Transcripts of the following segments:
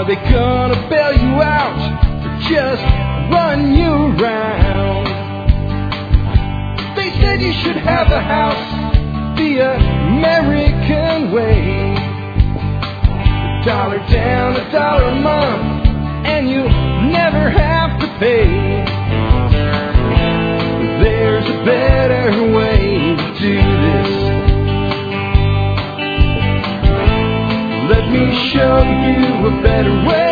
Are they gonna bail you out or just run you around? They said you should have a house the American way. A dollar down, a dollar a month, and you never have to pay. There's a better me show you a better way.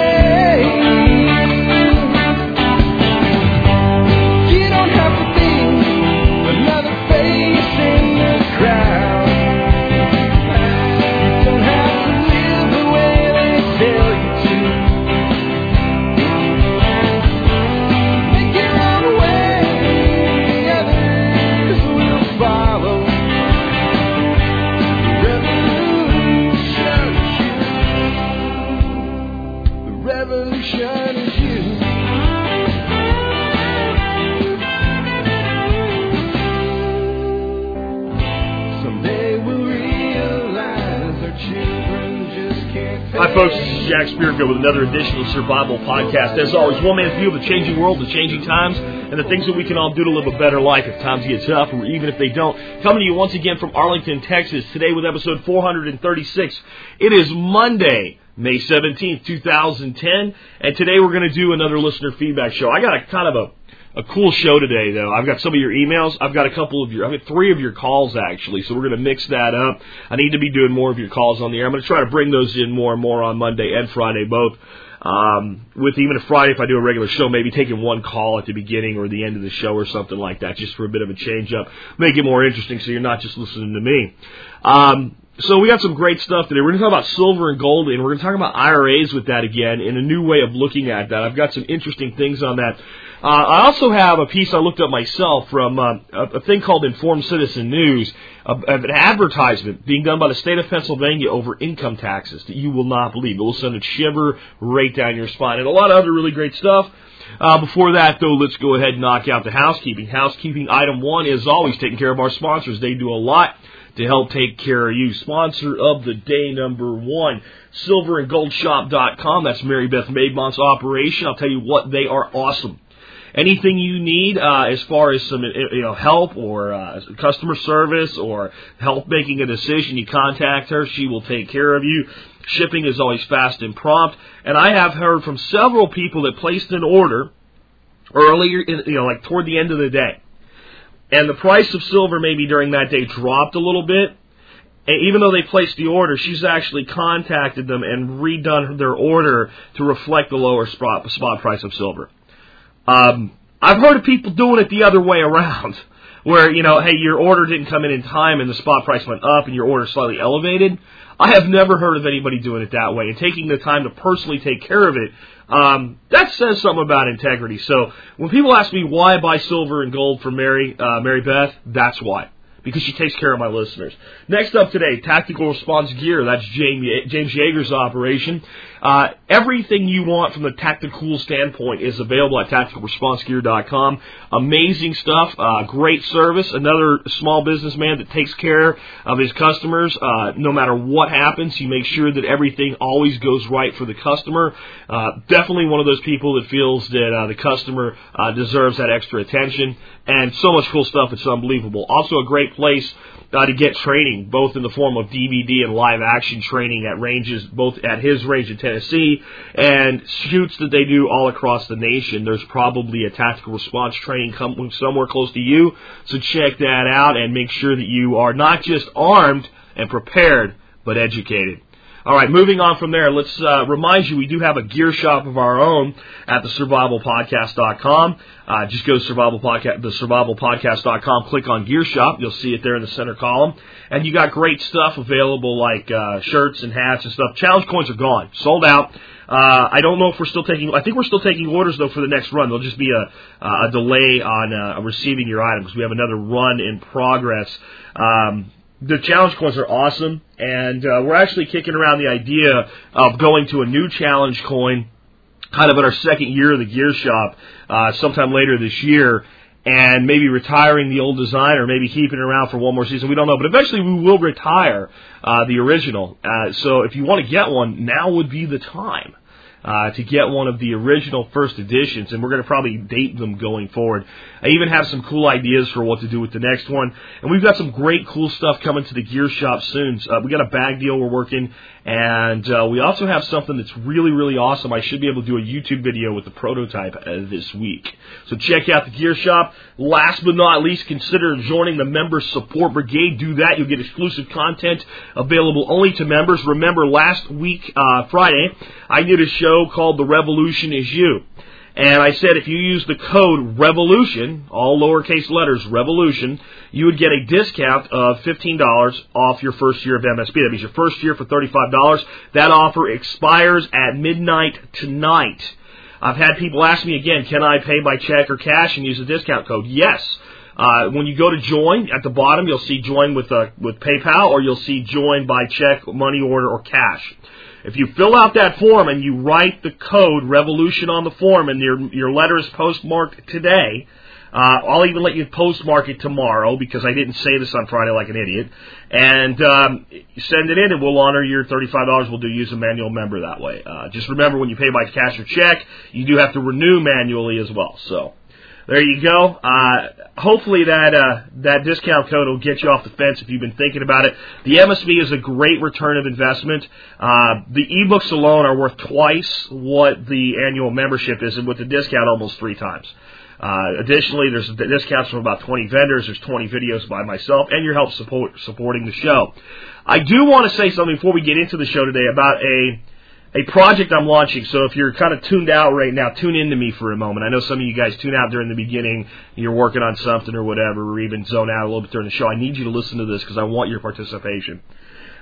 Jack Spirko with another edition of Survival Podcast. As always, one man's view of the changing world, the changing times, and the things that we can all do to live a better life if times get tough or even if they don't. Coming to you once again from Arlington, Texas, today with episode 436. It is Monday. May 17th, 2010, and today we're going to do another listener feedback show. I got a kind of a, a cool show today, though. I've got some of your emails. I've got a couple of your, I've got three of your calls actually, so we're going to mix that up. I need to be doing more of your calls on the air. I'm going to try to bring those in more and more on Monday and Friday both. Um, with even a Friday, if I do a regular show, maybe taking one call at the beginning or the end of the show or something like that, just for a bit of a change up, make it more interesting, so you're not just listening to me. Um, so we got some great stuff today. We're going to talk about silver and gold, and we're going to talk about IRAs with that again in a new way of looking at that. I've got some interesting things on that. Uh, I also have a piece I looked up myself from uh, a, thing called Informed Citizen News, of, of an advertisement being done by the state of Pennsylvania over income taxes that you will not believe. It will send a shiver right down your spine, and a lot of other really great stuff. Uh, before that, though, let's go ahead and knock out the housekeeping. Housekeeping item one is always taking care of our sponsors. They do a lot to help take care of you. Sponsor of the day number one, silverandgoldshop.com. That's Mary Beth Maidmont's operation. I'll tell you what, they are awesome. Anything you need uh, as far as some you know help or uh, customer service or help making a decision, you contact her. She will take care of you. Shipping is always fast and prompt. And I have heard from several people that placed an order earlier, in, you know, like toward the end of the day and the price of silver maybe during that day dropped a little bit. And even though they placed the order, she's actually contacted them and redone their order to reflect the lower spot, spot price of silver. Um, I've heard of people doing it the other way around, where you know, hey, your order didn't come in in time and the spot price went up and your order slightly elevated. I have never heard of anybody doing it that way and taking the time to personally take care of it. Um, that says something about integrity. So when people ask me why I buy silver and gold from Mary, uh, Mary Beth, that's why. Because she takes care of my listeners. Next up today, Tactical Response Gear. That's James Yeager's operation. Uh, everything you want from the tactical standpoint is available at tacticalresponsegear.com. Amazing stuff, uh, great service. Another small businessman that takes care of his customers. Uh, no matter what happens, he makes sure that everything always goes right for the customer. Uh, definitely one of those people that feels that uh, the customer uh, deserves that extra attention. And so much cool stuff, it's unbelievable. Also a great place to get training, both in the form of DVD and live action training at ranges, both at his range in Tennessee and shoots that they do all across the nation. There's probably a tactical response training coming somewhere close to you, so check that out and make sure that you are not just armed and prepared, but educated. All right, moving on from there, let's uh, remind you we do have a gear shop of our own at the survivalpodcast.com. Uh, just go to survival podcast, the survivalpodcast.com, click on gear shop. You'll see it there in the center column. And you got great stuff available like uh, shirts and hats and stuff. Challenge coins are gone, sold out. Uh, I don't know if we're still taking. I think we're still taking orders though for the next run. There'll just be a, a delay on uh, receiving your items. We have another run in progress. Um, the challenge coins are awesome, and uh, we're actually kicking around the idea of going to a new challenge coin, kind of in our second year of the gear shop, uh, sometime later this year. and maybe retiring the old design or maybe keeping it around for one more season. We don't know, but eventually we will retire uh, the original. Uh, so if you want to get one, now would be the time uh, to get one of the original first editions, and we're going to probably date them going forward. I even have some cool ideas for what to do with the next one, and we've got some great cool stuff coming to the gear shop soon. Uh, we got a bag deal we're working, and uh, we also have something that's really, really awesome. I should be able to do a YouTube video with the prototype uh, this week. So check out the gear shop. Last but not least, consider joining the member support brigade. Do that. You'll get exclusive content available only to members. Remember, last week, uh, Friday, I did a show called The Revolution Is You. And I said if you use the code REVOLUTION, all lowercase letters, REVOLUTION, you would get a discount of $15 off your first year of MSB. That means your first year for $35. That offer expires at midnight tonight. I've had people ask me again, can I pay by check or cash and use the discount code? Yes. Uh, when you go to join, at the bottom you'll see join with uh, with PayPal, or you'll see join by check, money order, or cash. If you fill out that form and you write the code revolution on the form and your your letter is postmarked today, uh, I'll even let you postmark it tomorrow because I didn't say this on Friday like an idiot. And um, send it in, and we'll honor your thirty-five dollars. We'll do use a manual member that way. Uh, just remember, when you pay by cash or check, you do have to renew manually as well. So there you go. Uh, hopefully that uh, that discount code will get you off the fence if you've been thinking about it. The MSB is a great return of investment. Uh, the ebooks alone are worth twice what the annual membership is, and with the discount, almost three times. Uh, additionally, there's discounts from about 20 vendors. There's 20 videos by myself, and your help support supporting the show. I do want to say something before we get into the show today about a a project I'm launching. So if you're kind of tuned out right now, tune in to me for a moment. I know some of you guys tune out during the beginning. You're working on something or whatever, or even zone out a little bit during the show. I need you to listen to this because I want your participation.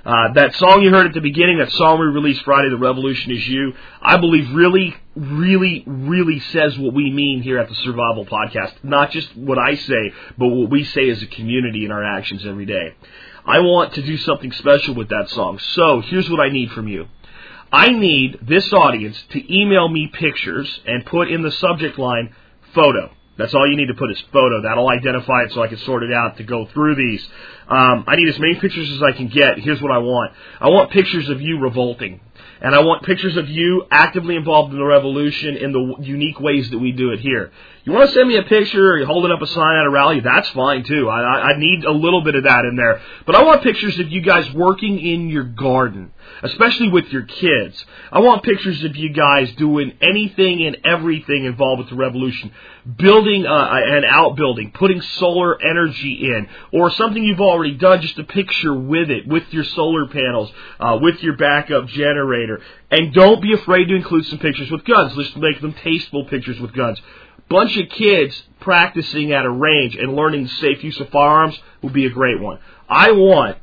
Uh, that song you heard at the beginning, that song we released Friday, The Revolution Is You, I believe really, really, really says what we mean here at the Survival Podcast. Not just what I say, but what we say as a community in our actions every day. I want to do something special with that song. So here's what I need from you. I need this audience to email me pictures and put in the subject line photo. That's all you need to put is photo. That'll identify it so I can sort it out to go through these. Um, I need as many pictures as I can get. Here's what I want. I want pictures of you revolting. And I want pictures of you actively involved in the revolution in the unique ways that we do it here. You want to send me a picture or you're holding up a sign at a rally? That's fine too. I, I need a little bit of that in there. But I want pictures of you guys working in your garden, especially with your kids. I want pictures of you guys doing anything and everything involved with the revolution. Building uh, an outbuilding, putting solar energy in, or something you've already done, just a picture with it, with your solar panels, uh, with your backup generator. And don't be afraid to include some pictures with guns. Let's make them tasteful pictures with guns bunch of kids practicing at a range and learning the safe use of firearms would be a great one. I want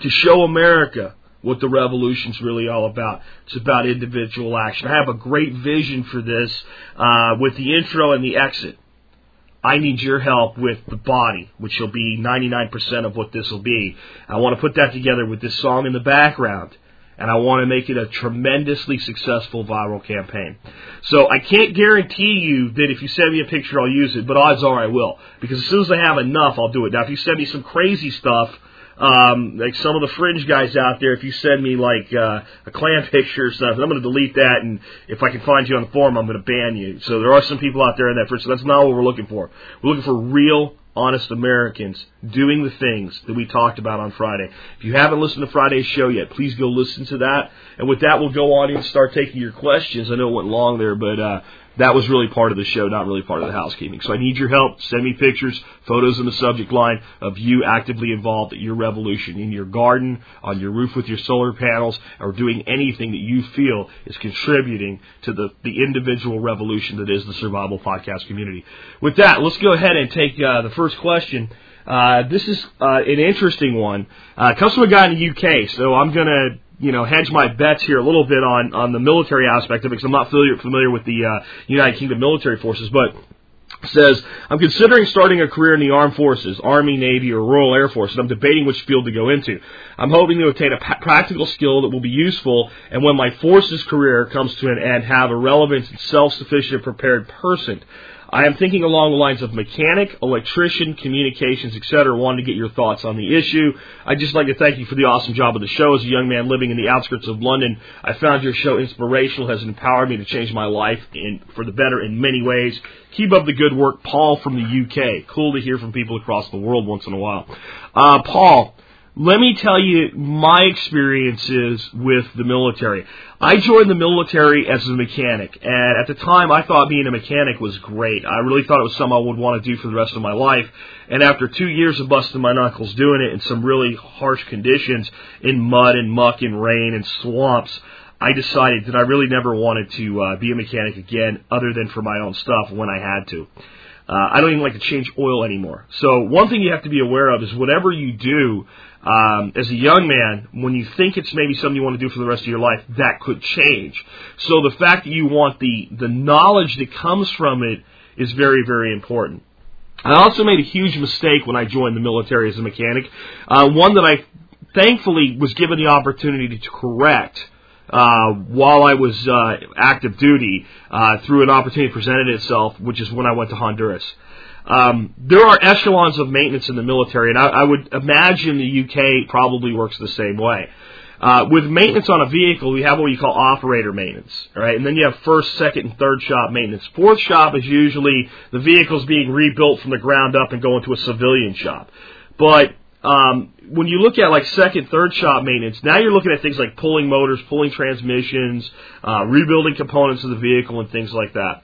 to show America what the revolution's really all about. It's about individual action. I have a great vision for this uh, with the intro and the exit. I need your help with the body, which will be 99% of what this will be. I want to put that together with this song in the background and I want to make it a tremendously successful viral campaign. So I can't guarantee you that if you send me a picture, I'll use it, but odds are I will. Because as soon as I have enough, I'll do it. Now, if you send me some crazy stuff, um, like some of the fringe guys out there, if you send me like uh, a Klan picture or something, I'm going to delete that, and if I can find you on the forum, I'm going to ban you. So there are some people out there in that fringe. So that's not what we're looking for. We're looking for real honest Americans doing the things that we talked about on Friday. If you haven't listened to Friday's show yet, please go listen to that. And with that, we'll go on and start taking your questions. I know it went long there, but uh, that was really part of the show, not really part of the housekeeping. So I need your help. Send me pictures, photos in the subject line of you actively involved at your revolution in your garden, on your roof with your solar panels, or doing anything that you feel is contributing to the, the individual revolution that is the Survival Podcast community. With that, let's go ahead and take uh, the first question. Uh, this is uh, an interesting one. Uh, comes from a guy in the UK, so I'm going to you know, hedge my bets here a little bit on, on the military aspect of it because I'm not familiar, familiar with the uh, United Kingdom military forces, but says, I'm considering starting a career in the armed forces, Army, Navy, or Royal Air Force, and I'm debating which field to go into. I'm hoping to obtain a practical skill that will be useful, and when my forces career comes to an end, have a relevant, self-sufficient, prepared person. I am thinking along the lines of mechanic, electrician, communications, etc. Wanted to get your thoughts on the issue. I'd just like to thank you for the awesome job of the show. As a young man living in the outskirts of London, I found your show inspirational, has empowered me to change my life in, for the better in many ways. Keep up the good work, Paul from the UK. Cool to hear from people across the world once in a while. Uh, Paul, let me tell you my experiences with the military. I joined the military as a mechanic, and at the time I thought being a mechanic was great. I really thought it was something I would want to do for the rest of my life. And after two years of busting my knuckles doing it in some really harsh conditions, in mud and muck and rain and swamps, I decided that I really never wanted to uh, be a mechanic again, other than for my own stuff when I had to. Uh, I don't even like to change oil anymore. So one thing you have to be aware of is whatever you do um, as a young man, when you think it's maybe something you want to do for the rest of your life, that could change. So the fact that you want the the knowledge that comes from it is very very important. I also made a huge mistake when I joined the military as a mechanic, uh, one that I thankfully was given the opportunity to correct. Uh, while I was uh, active duty, uh, through an opportunity presented itself, which is when I went to Honduras. Um, there are echelons of maintenance in the military, and I, I would imagine the UK probably works the same way. Uh, with maintenance on a vehicle, we have what you call operator maintenance, right? And then you have first, second, and third shop maintenance. Fourth shop is usually the vehicle's being rebuilt from the ground up and going to a civilian shop. But um, when you look at like second, third shop maintenance, now you're looking at things like pulling motors, pulling transmissions, uh, rebuilding components of the vehicle, and things like that.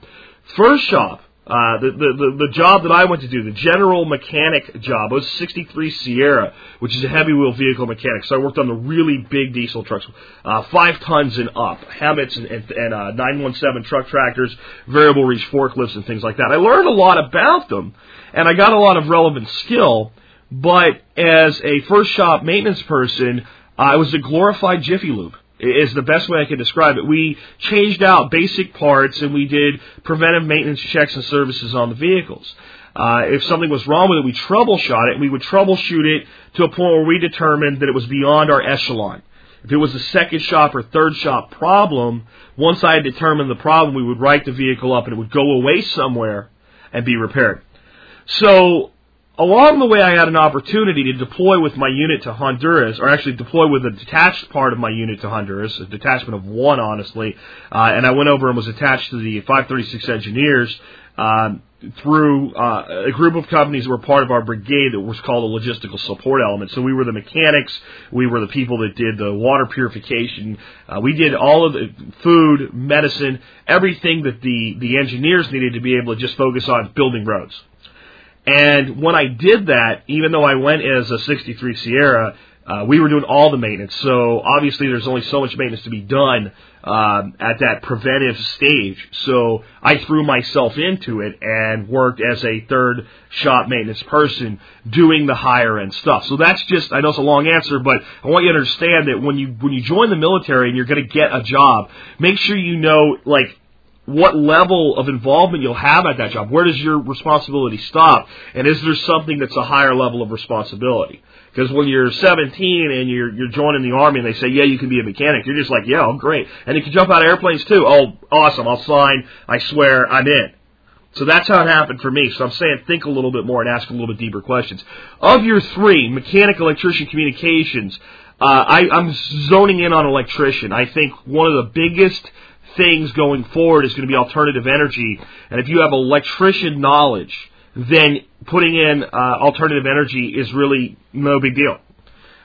First shop uh, the, the, the, job that I went to do, the general mechanic job, was 63 Sierra, which is a heavy wheel vehicle mechanic. So I worked on the really big diesel trucks, uh, five tons and up, HEMTTs and, and, and uh, 917 truck tractors, variable reach forklifts, and things like that. I learned a lot about them, and I got a lot of relevant skill. But as a first shop maintenance person, I was a glorified Jiffy Lube is the best way I can describe it. We changed out basic parts and we did preventive maintenance checks and services on the vehicles. Uh, if something was wrong with it, we troubleshot it we would troubleshoot it to a point where we determined that it was beyond our echelon. If it was a second shop or third shop problem, once I had determined the problem, we would write the vehicle up and it would go away somewhere and be repaired. So along the way, I had an opportunity to deploy with my unit to Honduras, or actually deploy with a detached part of my unit to Honduras, a detachment of one, honestly. Uh, and I went over and was attached to the 536 engineers um, through uh, a group of companies that were part of our brigade that was called a logistical support element. So we were the mechanics, we were the people that did the water purification, uh, we did all of the food, medicine, everything that the the engineers needed to be able to just focus on building roads. And when I did that, even though I went as a 63 Sierra, uh, we were doing all the maintenance. So obviously, there's only so much maintenance to be done um, at that preventive stage. So I threw myself into it and worked as a third shop maintenance person, doing the higher end stuff. So that's just I know it's a long answer, but I want you to understand that when you when you join the military and you're going to get a job, make sure you know like what level of involvement you'll have at that job. Where does your responsibility stop? And is there something that's a higher level of responsibility? Because when you're 17 and you're you're joining the army and they say, yeah, you can be a mechanic, you're just like, yeah, I'm great. And you can jump out of airplanes too. Oh, awesome! I'll sign. I swear, I'm in. So that's how it happened for me. So I'm saying think a little bit more and ask a little bit deeper questions. Of your three, mechanic, electrician, communications, uh, I, I'm zoning in on electrician. I think one of the biggest things going forward is going to be alternative energy. And if you have electrician knowledge, then putting in uh, alternative energy is really no big deal.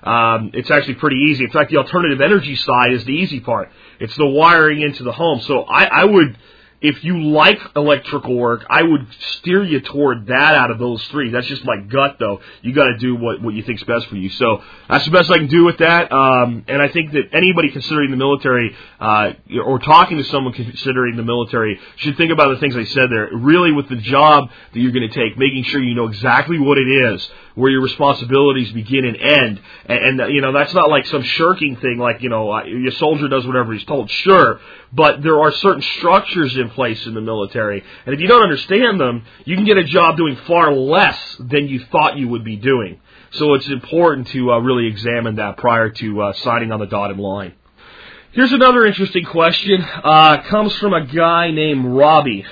Um, it's actually pretty easy. In fact, the alternative energy side is the easy part. It's the wiring into the home. So I, I would if you like electrical work, I would steer you toward that out of those three. That's just my gut, though. You got to do what what you think's best for you. So that's the best I can do with that. Um, and I think that anybody considering the military uh, or talking to someone considering the military should think about the things I said there. Really, with the job that you're going to take, making sure you know exactly what it is where your responsibilities begin and end. And, and you know, that's not like some shirking thing, like, you know, uh, your soldier does whatever he's told. Sure, but there are certain structures in place in the military. And if you don't understand them, you can get a job doing far less than you thought you would be doing. So it's important to uh, really examine that prior to uh, signing on the dotted line. Here's another interesting question. Uh, comes from a guy named Robbie.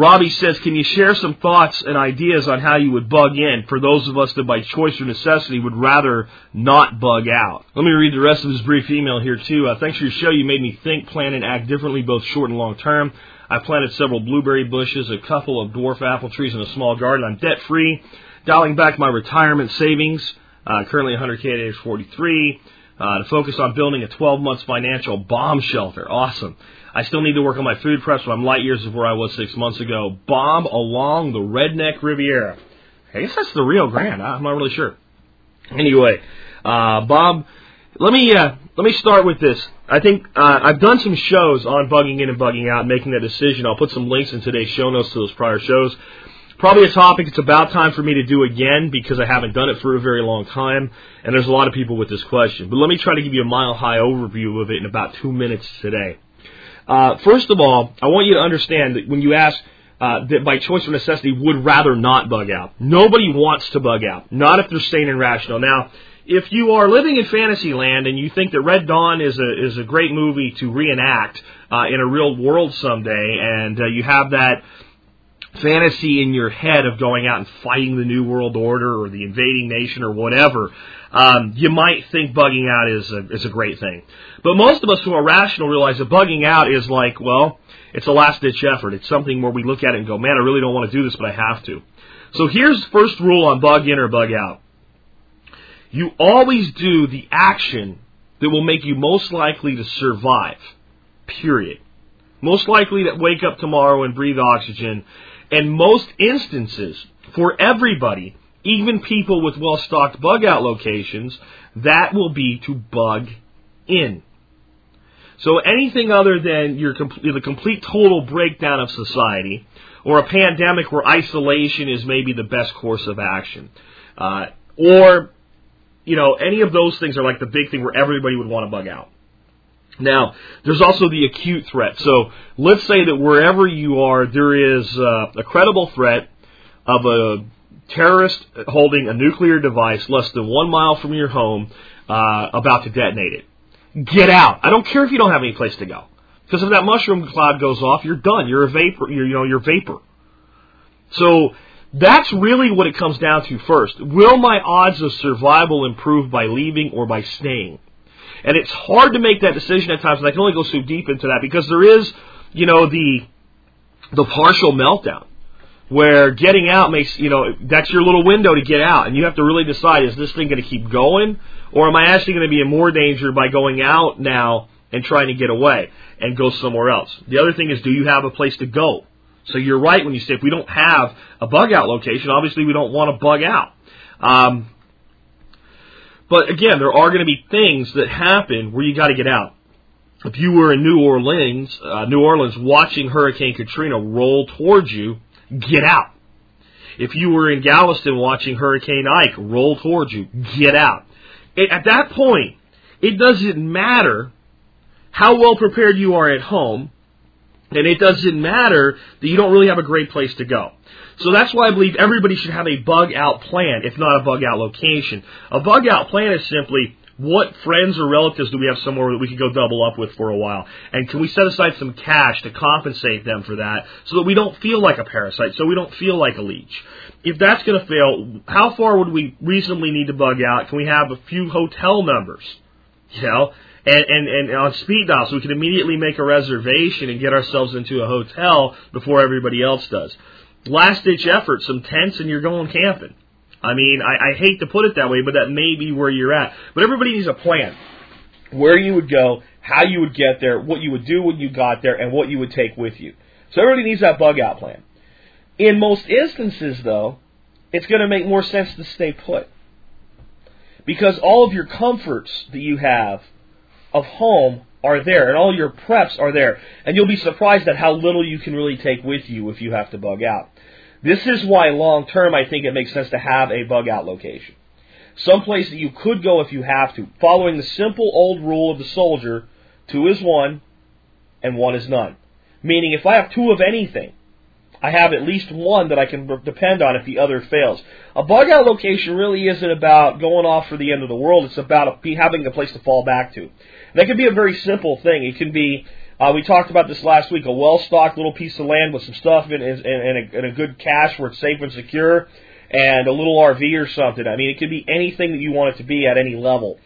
Robbie says, can you share some thoughts and ideas on how you would bug in for those of us that by choice or necessity would rather not bug out? Let me read the rest of his brief email here too. Uh, thanks for your show. You made me think, plan, and act differently, both short and long term. I planted several blueberry bushes, a couple of dwarf apple trees in a small garden. I'm debt free, dialing back my retirement savings, uh, currently 100k at age 43, uh, to focus on building a 12 months financial bomb shelter. Awesome. I still need to work on my food prep, but I'm light years of where I was six months ago. Bob along the Redneck Riviera. I guess that's the Rio Grande. I'm not really sure. Anyway, uh, Bob, let me uh, let me start with this. I think uh, I've done some shows on bugging in and bugging out, and making that decision. I'll put some links in today's show notes to those prior shows. Probably a topic it's about time for me to do again because I haven't done it for a very long time, and there's a lot of people with this question. But let me try to give you a mile high overview of it in about two minutes today. Uh, first of all, I want you to understand that when you ask uh, that by choice or necessity would rather not bug out. Nobody wants to bug out, not if they're sane and rational. Now, if you are living in fantasy land and you think that Red Dawn is a is a great movie to reenact uh, in a real world someday, and uh, you have that fantasy in your head of going out and fighting the New World Order or the invading nation or whatever, um, you might think bugging out is a, is a great thing. But most of us who are rational realize that bugging out is like, well, it's a last ditch effort. It's something where we look at it and go, man, I really don't want to do this, but I have to. So here's the first rule on bug in or bug out. You always do the action that will make you most likely to survive. Period. Most likely to wake up tomorrow and breathe oxygen. And most instances, for everybody, even people with well stocked bug out locations, that will be to bug in. So anything other than your the complete total breakdown of society, or a pandemic where isolation is maybe the best course of action, uh, or you know any of those things are like the big thing where everybody would want to bug out. Now, there's also the acute threat. So let's say that wherever you are, there is uh, a credible threat of a terrorist holding a nuclear device less than one mile from your home uh, about to detonate it. Get out. I don't care if you don't have any place to go. Because if that mushroom cloud goes off, you're done. You're a vapor. You're, you know, you're vapor. So that's really what it comes down to first. Will my odds of survival improve by leaving or by staying? And it's hard to make that decision at times, and I can only go so deep into that because there is, you know, the the partial meltdown where getting out makes you know that's your little window to get out, and you have to really decide: is this thing going to keep going, or am I actually going to be in more danger by going out now and trying to get away and go somewhere else? The other thing is, do you have a place to go? So you're right when you say if we don't have a bug out location, obviously we don't want to bug out. Um, but again, there are going to be things that happen where you got to get out. If you were in New Orleans, uh, New Orleans, watching Hurricane Katrina roll towards you, get out. If you were in Galveston watching Hurricane Ike roll towards you, get out. At that point, it doesn't matter how well prepared you are at home, and it doesn't matter that you don't really have a great place to go. So that's why I believe everybody should have a bug out plan, if not a bug out location. A bug out plan is simply what friends or relatives do we have somewhere that we could go double up with for a while? And can we set aside some cash to compensate them for that so that we don't feel like a parasite, so we don't feel like a leech? If that's going to fail, how far would we reasonably need to bug out? Can we have a few hotel numbers? You know, and, and, and on speed dial so we can immediately make a reservation and get ourselves into a hotel before everybody else does. Last ditch effort, some tents and you're going camping. I mean, I, I hate to put it that way, but that may be where you're at. But everybody needs a plan. Where you would go, how you would get there, what you would do when you got there, and what you would take with you. So everybody needs that bug out plan. In most instances, though, it's going to make more sense to stay put. Because all of your comforts that you have of home are there, and all your preps are there. And you'll be surprised at how little you can really take with you if you have to bug out. This is why long term I think it makes sense to have a bug out location. Some place that you could go if you have to, following the simple old rule of the soldier, two is one and one is none. Meaning if I have two of anything, I have at least one that I can depend on if the other fails. A bug out location really isn't about going off for the end of the world. It's about having a place to fall back to. That can be a very simple thing. It can be Uh, we talked about this last week. A well-stocked little piece of land with some stuff in, in, in, a, in a good cache where it's safe and secure, and a little RV or something. I mean, it could be anything that you want it to be at any level.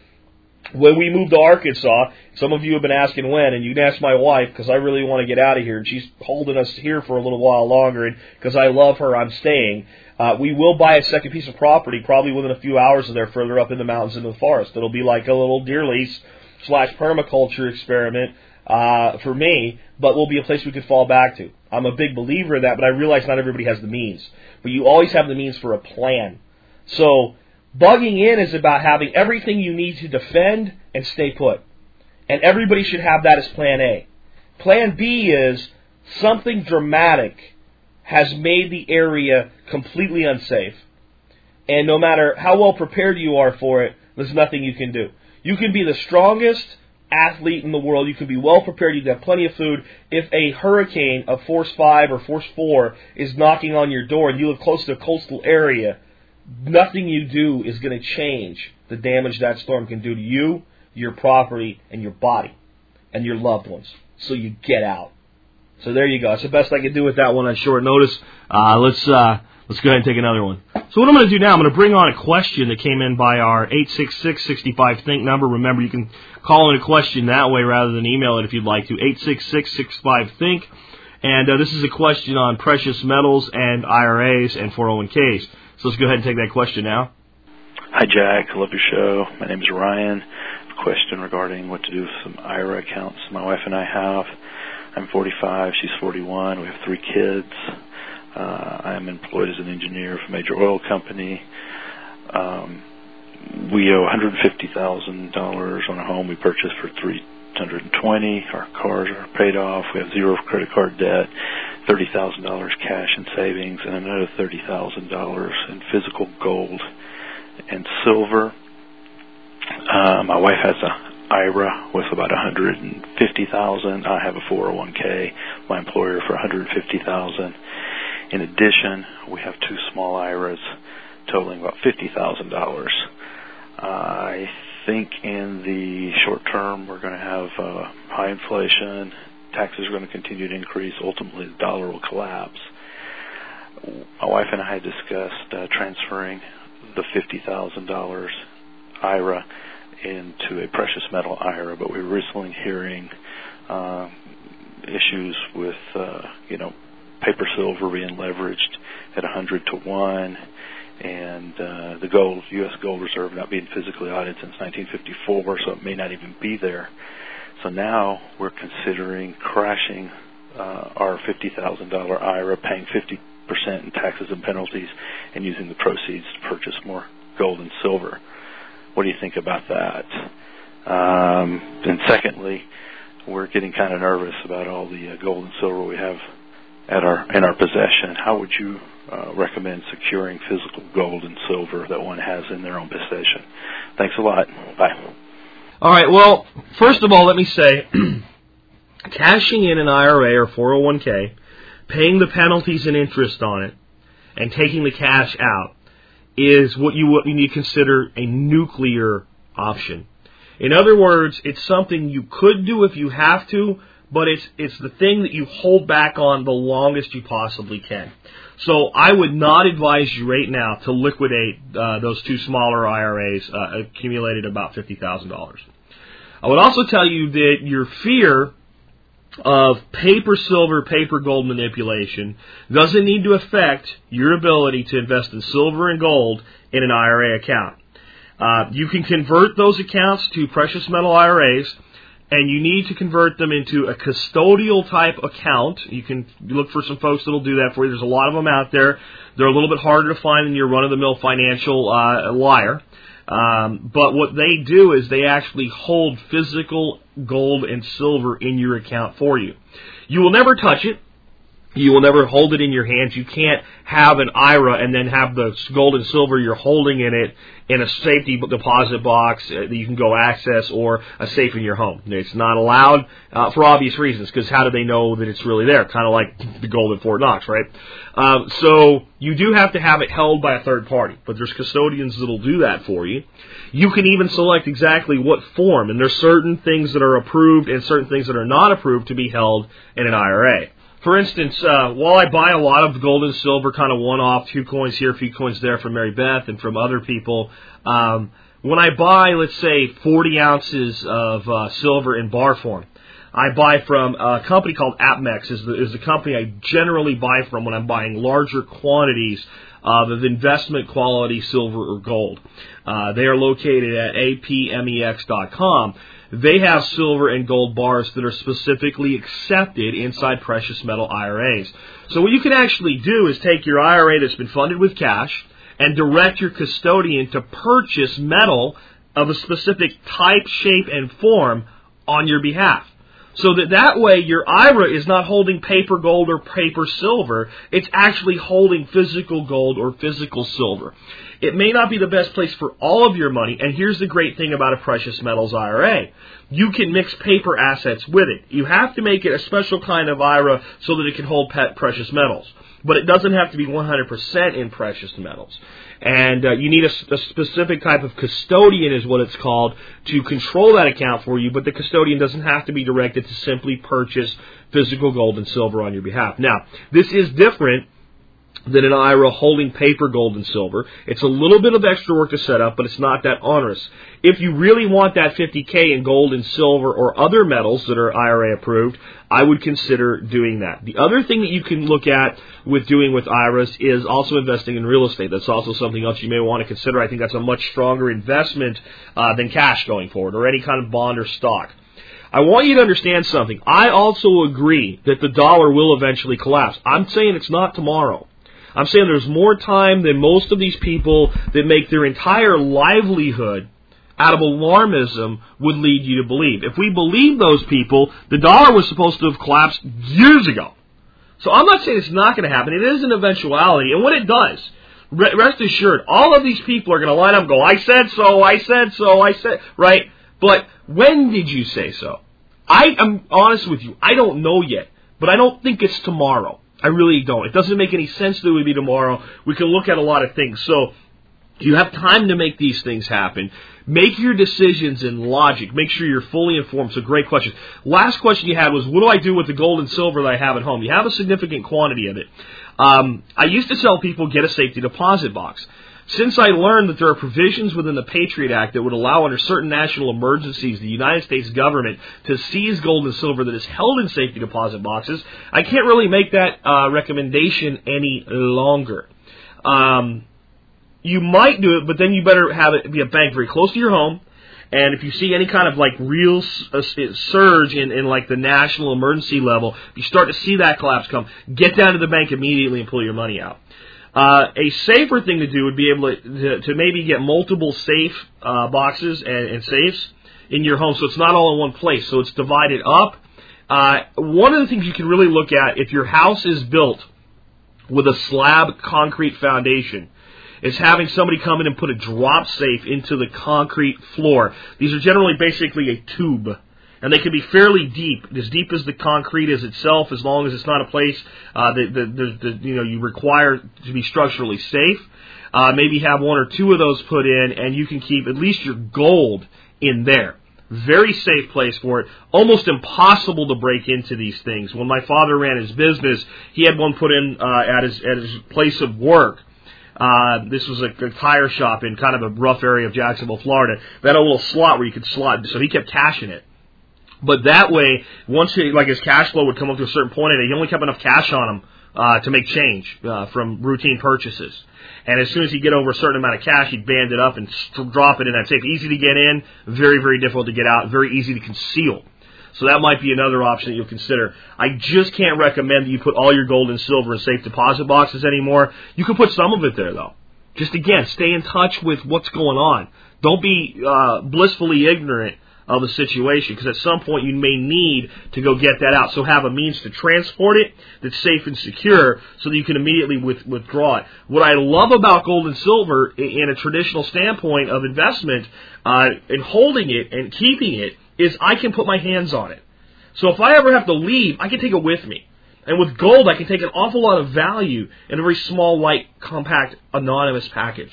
When we moved to Arkansas, some of you have been asking when, and you can ask my wife because I really want to get out of here, and she's holding us here for a little while longer, and because I love her, I'm staying. Uh, we will buy a second piece of property probably within a few hours of there, further up in the mountains into the forest. It'll be like a little deer lease slash permaculture experiment uh, for me, but will be a place we could fall back to. I'm a big believer in that, but I realize not everybody has the means. But you always have the means for a plan. So bugging in is about having everything you need to defend and stay put. And everybody should have that as plan A. Plan B is something dramatic has made the area completely unsafe. And no matter how well prepared you are for it, there's nothing you can do. You can be the strongest athlete in the world. You can be well prepared. You can have plenty of food. If a hurricane of force five or force four is knocking on your door and you live close to a coastal area, nothing you do is going to change the damage that storm can do to you, your property, and your body, and your loved ones. So you get out. So there you go. That's the best I can do with that one on short notice. Uh, let's uh, let's go ahead and take another one. So what I'm going to do now, I'm going to bring on a question that came in by our 866-65 think number. Remember, you can call in a question that way rather than email it if you'd like to. 866-65 think. And uh, this is a question on precious metals and IRAs and 401ks. So let's go ahead and take that question now. Hi, Jack. I love your show. My name is Ryan. Question regarding what to do with some IRA accounts my wife and I have. I'm 45. She's 41. We have three kids. Uh, I am employed as an engineer for a major oil company. Um, we owe $150,000 on a home we purchased for 320. Our cars are paid off. We have zero credit card debt, $30,000 cash in savings, and another $30,000 in physical gold and silver. Uh, my wife has a IRA with about 150,000. I have a 401k. My employer for 150,000. In addition, we have two small IRAs totaling about $50,000. I think in the short term we're going to have uh, high inflation. Taxes are going to continue to increase. Ultimately, the dollar will collapse. My wife and I had discussed uh, transferring the $50,000 IRA into a precious metal IRA, but we were recently hearing uh, issues with, uh, you know, paper silver being leveraged at 100 to 1 and uh, the gold, U.S. gold reserve not being physically audited since 1954, so it may not even be there. So now we're considering crashing uh, our $50,000 IRA, paying 50% in taxes and penalties, and using the proceeds to purchase more gold and silver. What do you think about that? Um, and secondly, we're getting kind of nervous about all the uh, gold and silver we have at our in our possession. How would you uh, recommend securing physical gold and silver that one has in their own possession? Thanks a lot. Bye. All right. Well, first of all, let me say, cashing in an IRA or 401k, paying the penalties and interest on it, and taking the cash out is what you what you need to consider a nuclear option. In other words, it's something you could do if you have to, but it's it's the thing that you hold back on the longest you possibly can. So I would not advise you right now to liquidate uh, those two smaller IRAs uh, accumulated about fifty thousand dollars. I would also tell you that your fear of paper silver, paper gold manipulation doesn't need to affect your ability to invest in silver and gold in an IRA account. Uh, you can convert those accounts to precious metal IRAs, and you need to convert them into a custodial type account. You can look for some folks that'll do that for you. There's a lot of them out there. They're a little bit harder to find than your run of the mill financial uh, wire. Um, but what they do is they actually hold physical gold and silver in your account for you. You will never touch it. You will never hold it in your hands. You can't have an IRA and then have the gold and silver you're holding in it in a safety deposit box uh, that you can go access or a safe in your home. It's not allowed uh, for obvious reasons because how do they know that it's really there? Kind of like the gold in Fort Knox, right? Um, so you do have to have it held by a third party, but there's custodians that'll do that for you. You can even select exactly what form, and there's certain things that are approved and certain things that are not approved to be held in an IRA. For instance, uh, while I buy a lot of gold and silver, kind of one-off, few coins here, a few coins there from Mary Beth and from other people, um, when I buy, let's say, 40 ounces of uh, silver in bar form, I buy from a company called APMEX. is the, is the company I generally buy from when I'm buying larger quantities of investment quality silver or gold. Uh, they are located at apmex.com they have silver and gold bars that are specifically accepted inside precious metal IRAs. So what you can actually do is take your IRA that's been funded with cash and direct your custodian to purchase metal of a specific type, shape, and form on your behalf. So that that way your IRA is not holding paper gold or paper silver, it's actually holding physical gold or physical silver. It may not be the best place for all of your money, and here's the great thing about a precious metals IRA. You can mix paper assets with it. You have to make it a special kind of IRA so that it can hold precious metals. But it doesn't have to be 100% in precious metals. And uh, you need a, a specific type of custodian, is what it's called, to control that account for you. But the custodian doesn't have to be directed to simply purchase physical gold and silver on your behalf. Now, this is different than an IRA holding paper gold and silver. It's a little bit of extra work to set up, but it's not that onerous. If you really want that 50k in gold and silver or other metals that are IRA approved, I would consider doing that. The other thing that you can look at with doing with IRAs is also investing in real estate. That's also something else you may want to consider. I think that's a much stronger investment uh, than cash going forward or any kind of bond or stock. I want you to understand something. I also agree that the dollar will eventually collapse. I'm saying it's not tomorrow. I'm saying there's more time than most of these people that make their entire livelihood out of alarmism would lead you to believe. If we believe those people, the dollar was supposed to have collapsed years ago. So I'm not saying it's not going to happen. It is an eventuality. And when it does, rest assured, all of these people are going to line up and go, I said so, I said so, I said, right? But when did you say so? I am honest with you. I don't know yet, but I don't think it's tomorrow. I really don't. It doesn't make any sense that it would be tomorrow. We can look at a lot of things. So you have time to make these things happen. Make your decisions in logic. Make sure you're fully informed. So great question. Last question you had was, what do I do with the gold and silver that I have at home? You have a significant quantity of it. Um, I used to tell people get a safety deposit box. Since I learned that there are provisions within the Patriot Act that would allow under certain national emergencies the United States government to seize gold and silver that is held in safety deposit boxes, I can't really make that uh, recommendation any longer. Um, you might do it, but then you better have it be a bank very close to your home. And if you see any kind of like real uh, surge in, in like the national emergency level, if you start to see that collapse come, get down to the bank immediately and pull your money out. Uh, a safer thing to do would be able to, to, to maybe get multiple safe uh, boxes and, and, safes in your home, so it's not all in one place. So it's divided up. Uh, one of the things you can really look at if your house is built with a slab concrete foundation is having somebody come in and put a drop safe into the concrete floor. These are generally basically a tube and they can be fairly deep, as deep as the concrete is itself, as long as it's not a place uh, that, that, that, that you know you require to be structurally safe. Uh, maybe have one or two of those put in, and you can keep at least your gold in there. Very safe place for it. Almost impossible to break into these things. When my father ran his business, he had one put in uh, at his at his place of work. Uh, this was a, a tire shop in kind of a rough area of Jacksonville, Florida. A little slot where you could slot, so he kept cashing it. But that way, once he, like his cash flow would come up to a certain point, he only kept enough cash on him uh, to make change uh, from routine purchases. And as soon as he'd get over a certain amount of cash, he'd band it up and st- drop it in that safe. Easy to get in, very very difficult to get out, very easy to conceal. So that might be another option that you'll consider. I just can't recommend that you put all your gold and silver in safe deposit boxes anymore. You can put some of it there though. Just again, stay in touch with what's going on. Don't be uh, blissfully ignorant of the situation because at some point you may need to go get that out. So have a means to transport it that's safe and secure so that you can immediately with, withdraw it. What I love about gold and silver in a traditional standpoint of investment uh, and holding it and keeping it is I can put my hands on it. So if I ever have to leave, I can take it with me. And with gold, I can take an awful lot of value in a very small, light, compact, anonymous package.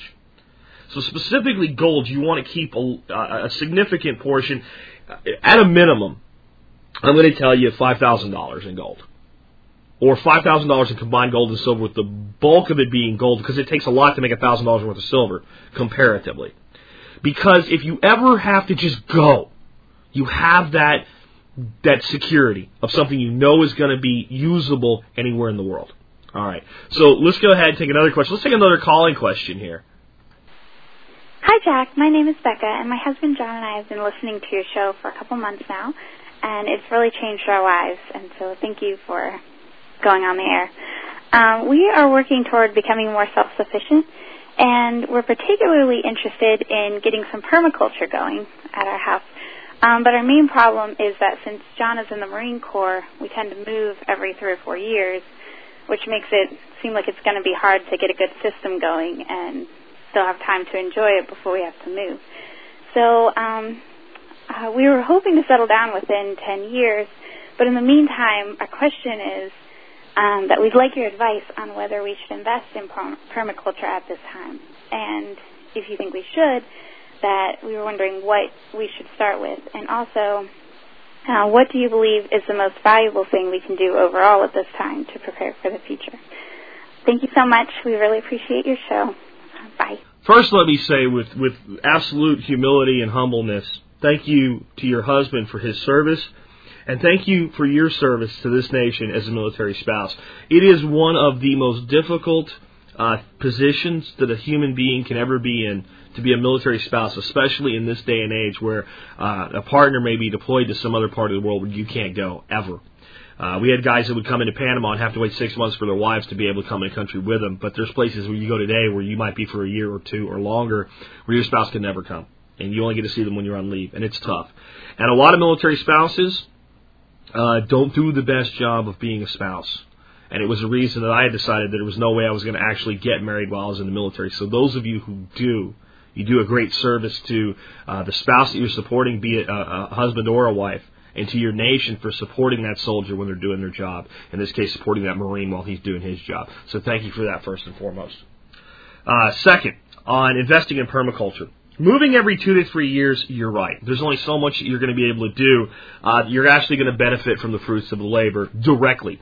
So specifically gold, you want to keep a, a significant portion, at a minimum. I'm going to tell you five thousand dollars in gold, or five thousand dollars in combined gold and silver, with the bulk of it being gold, because it takes a lot to make a thousand dollars worth of silver comparatively. Because if you ever have to just go, you have that that security of something you know is going to be usable anywhere in the world. All right. So let's go ahead and take another question. Let's take another calling question here. Hi, Jack. My name is Becca, and my husband John and I have been listening to your show for a couple months now, and it's really changed our lives. And so, thank you for going on the air. Um, we are working toward becoming more self-sufficient, and we're particularly interested in getting some permaculture going at our house. Um, but our main problem is that since John is in the Marine Corps, we tend to move every three or four years, which makes it seem like it's going to be hard to get a good system going and still have time to enjoy it before we have to move. So um, uh, we were hoping to settle down within 10 years, but in the meantime, our question is um, that we'd like your advice on whether we should invest in permaculture at this time. And if you think we should, that we were wondering what we should start with. And also, uh, what do you believe is the most valuable thing we can do overall at this time to prepare for the future? Thank you so much. We really appreciate your show. Bye. First, let me say with, with absolute humility and humbleness, thank you to your husband for his service, and thank you for your service to this nation as a military spouse. It is one of the most difficult uh, positions that a human being can ever be in to be a military spouse, especially in this day and age where uh, a partner may be deployed to some other part of the world where you can't go ever. Uh, we had guys that would come into Panama and have to wait six months for their wives to be able to come in the country with them. But there's places where you go today where you might be for a year or two or longer, where your spouse can never come, and you only get to see them when you're on leave, and it's tough. And a lot of military spouses uh, don't do the best job of being a spouse. And it was a reason that I had decided that there was no way I was going to actually get married while I was in the military. So those of you who do, you do a great service to uh, the spouse that you're supporting, be it a, a husband or a wife and to your nation for supporting that soldier when they're doing their job. In this case, supporting that Marine while he's doing his job. So thank you for that first and foremost. Uh, second, on investing in permaculture. Moving every two to three years, you're right. There's only so much you're going to be able to do. Uh, you're actually going to benefit from the fruits of the labor directly.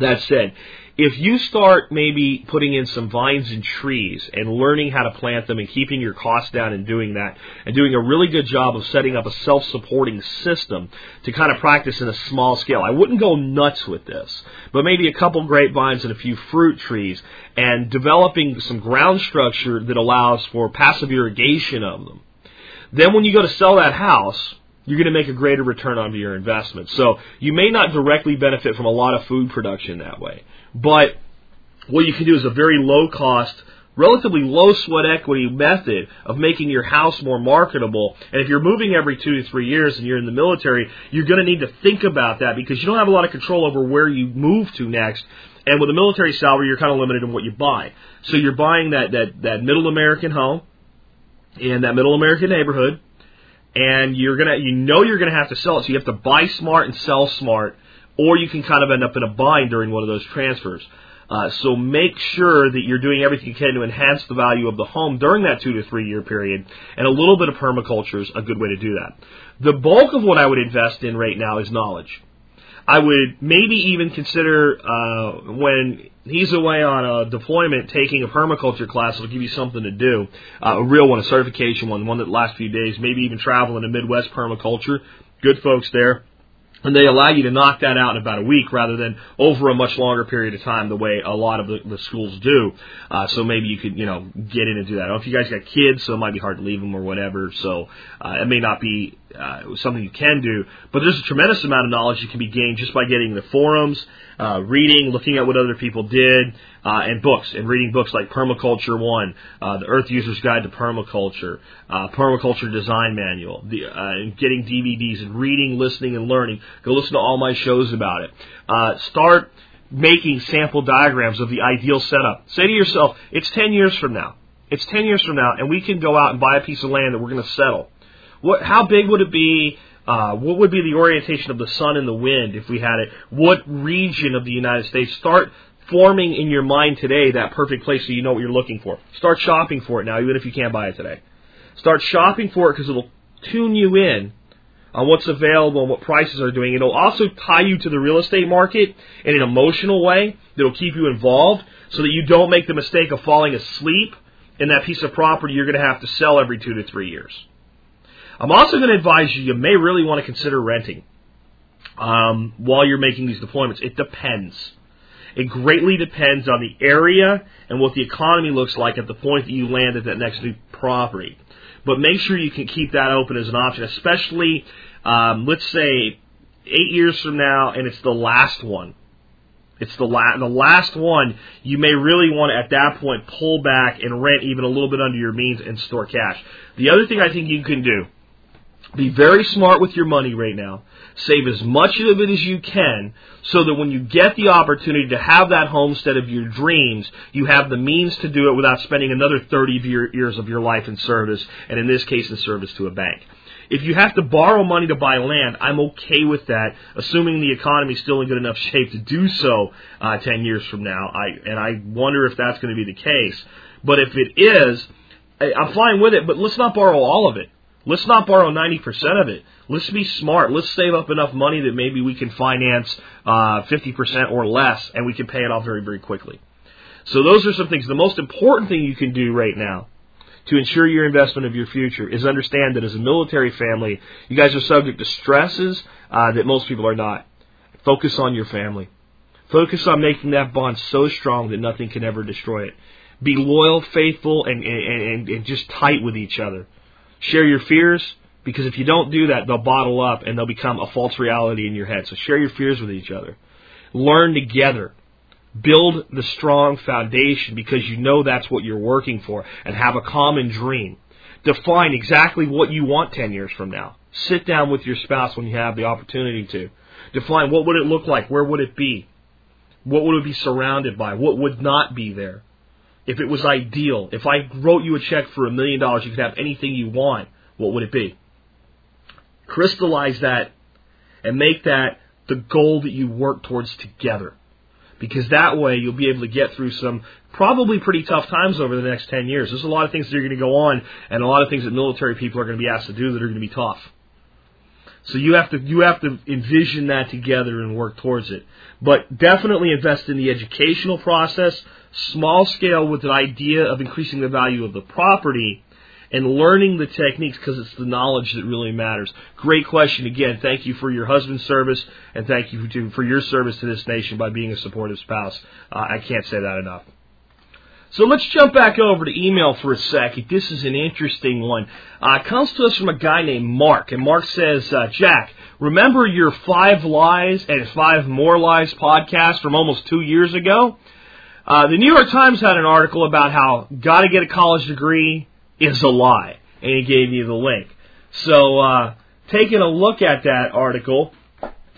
That said, if you start maybe putting in some vines and trees and learning how to plant them and keeping your costs down and doing that and doing a really good job of setting up a self-supporting system to kind of practice in a small scale. I wouldn't go nuts with this, but maybe a couple grapevines and a few fruit trees and developing some ground structure that allows for passive irrigation of them. Then when you go to sell that house, you're going to make a greater return on your investment. So you may not directly benefit from a lot of food production that way. But what you can do is a very low cost, relatively low sweat equity method of making your house more marketable. And if you're moving every two to three years and you're in the military, you're going to need to think about that because you don't have a lot of control over where you move to next. And with a military salary, you're kind of limited in what you buy. So you're buying that, that, that middle American home in that middle American neighborhood and you're gonna you know you're gonna have to sell it, so you have to buy smart and sell smart, or you can kind of end up in a bind during one of those transfers. Uh, so make sure that you're doing everything you can to enhance the value of the home during that two to three year period, and a little bit of permaculture is a good way to do that. The bulk of what I would invest in right now is knowledge. I would maybe even consider uh, when he's away on a deployment taking a permaculture class. It'll give you something to do, uh, a real one, a certification one, one that lasts a few days. Maybe even travel in a Midwest permaculture. Good folks there. And they allow you to knock that out in about a week rather than over a much longer period of time, the way a lot of the, the schools do. Uh, so maybe you could, you know, get in and do that. I know if you guys got kids, so it might be hard to leave them or whatever. So uh, it may not be uh, something you can do. But there's a tremendous amount of knowledge that can be gained just by getting the forums, uh, reading, looking at what other people did, uh, and books, and reading books like Permaculture One, uh, the Earth User's Guide to Permaculture, uh, Permaculture Design Manual, the, uh, getting DVDs and reading, listening, and learning. Go listen to all my shows about it. Uh, start making sample diagrams of the ideal setup. Say to yourself, it's 10 years from now. It's 10 years from now, and we can go out and buy a piece of land that we're going to settle. What, how big would it be? Uh, what would be the orientation of the sun and the wind if we had it? What region of the United States? Start forming in your mind today that perfect place so you know what you're looking for. Start shopping for it now, even if you can't buy it today. Start shopping for it because it'll tune you in on what's available and what prices are doing. It'll also tie you to the real estate market in an emotional way that'll keep you involved so that you don't make the mistake of falling asleep in that piece of property you're going to have to sell every two to three years. I'm also going to advise you, you may really want to consider renting um, while you're making these deployments. It depends. It greatly depends on the area and what the economy looks like at the point that you land at that next new property. But make sure you can keep that open as an option, especially, um, let's say, eight years from now, and it's the last one. It's the, la- the last one. You may really want to, at that point, pull back and rent even a little bit under your means and store cash. The other thing I think you can do be very smart with your money right now. Save as much of it as you can so that when you get the opportunity to have that homestead of your dreams, you have the means to do it without spending another 30 years of your life in service, and in this case, in service to a bank. If you have to borrow money to buy land, I'm okay with that, assuming the economy's still in good enough shape to do so uh, 10 years from now. I, and I wonder if that's going to be the case. But if it is, I'm fine with it, but let's not borrow all of it. Let's not borrow 90% of it. Let's be smart. Let's save up enough money that maybe we can finance uh, 50% or less and we can pay it off very, very quickly. So those are some things. The most important thing you can do right now to ensure your investment of your future is understand that as a military family, you guys are subject to stresses uh, that most people are not. Focus on your family. Focus on making that bond so strong that nothing can ever destroy it. Be loyal, faithful, and, and, and just tight with each other. Share your fears, because if you don't do that, they'll bottle up and they'll become a false reality in your head. So share your fears with each other. Learn together. Build the strong foundation because you know that's what you're working for and have a common dream. Define exactly what you want 10 years from now. Sit down with your spouse when you have the opportunity to. Define what would it look like? Where would it be? What would it be surrounded by? What would not be there? If it was ideal, if I wrote you a check for a million dollars, you could have anything you want, what would it be? Crystallize that and make that the goal that you work towards together. Because that way you'll be able to get through some probably pretty tough times over the next 10 years. There's a lot of things that are going to go on and a lot of things that military people are going to be asked to do that are going to be tough. So you have to you have to envision that together and work towards it. But definitely invest in the educational process, small scale with an idea of increasing the value of the property and learning the techniques because it's the knowledge that really matters. Great question again. Thank you for your husband's service and thank you for your service to this nation by being a supportive spouse. Uh, I can't say that enough. So let's jump back over to email for a second. This is an interesting one. Uh, comes to us from a guy named Mark, and Mark says, uh, Jack, remember your Five Lies and Five More Lies podcast from almost two years ago? Uh, the New York Times had an article about how gotta get a college degree is a lie, and he gave you the link. So, uh, taking a look at that article,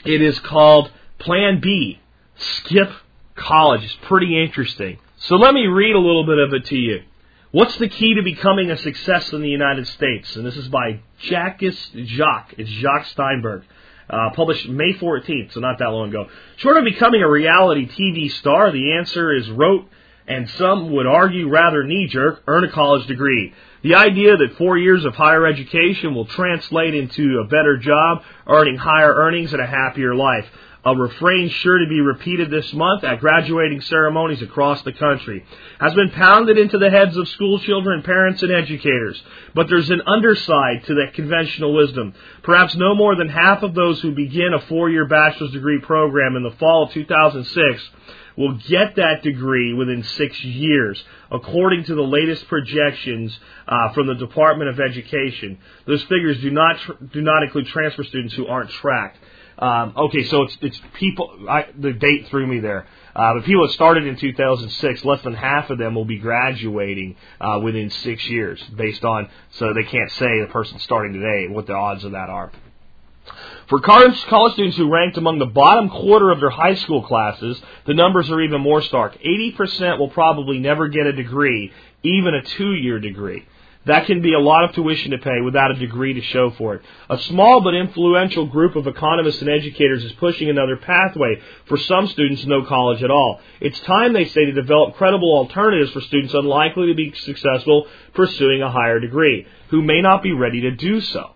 it is called Plan B, Skip College. It's pretty interesting. So let me read a little bit of it to you. What's the key to becoming a success in the United States? And this is by Jacques Jacques. It's Jacques Steinberg. Uh, published May 14th, so not that long ago. Short of becoming a reality TV star, the answer is rote and some would argue rather knee jerk, earn a college degree. The idea that four years of higher education will translate into a better job, earning higher earnings and a happier life a refrain sure to be repeated this month at graduating ceremonies across the country, has been pounded into the heads of school children, parents, and educators. But there's an underside to that conventional wisdom. Perhaps no more than half of those who begin a four-year bachelor's degree program in the fall of 2006 will get that degree within six years, according to the latest projections uh, from the Department of Education. Those figures do not tr- do not include transfer students who aren't tracked. Um, okay, so it's it's people. I, the date threw me there. Uh, but people that started in 2006, less than half of them will be graduating uh, within six years, based on so they can't say the person starting today what the odds of that are. For college students who ranked among the bottom quarter of their high school classes, the numbers are even more stark. 80% will probably never get a degree, even a two-year degree. That can be a lot of tuition to pay without a degree to show for it. A small but influential group of economists and educators is pushing another pathway for some students no college at all. It's time, they say, to develop credible alternatives for students unlikely to be successful pursuing a higher degree, who may not be ready to do so.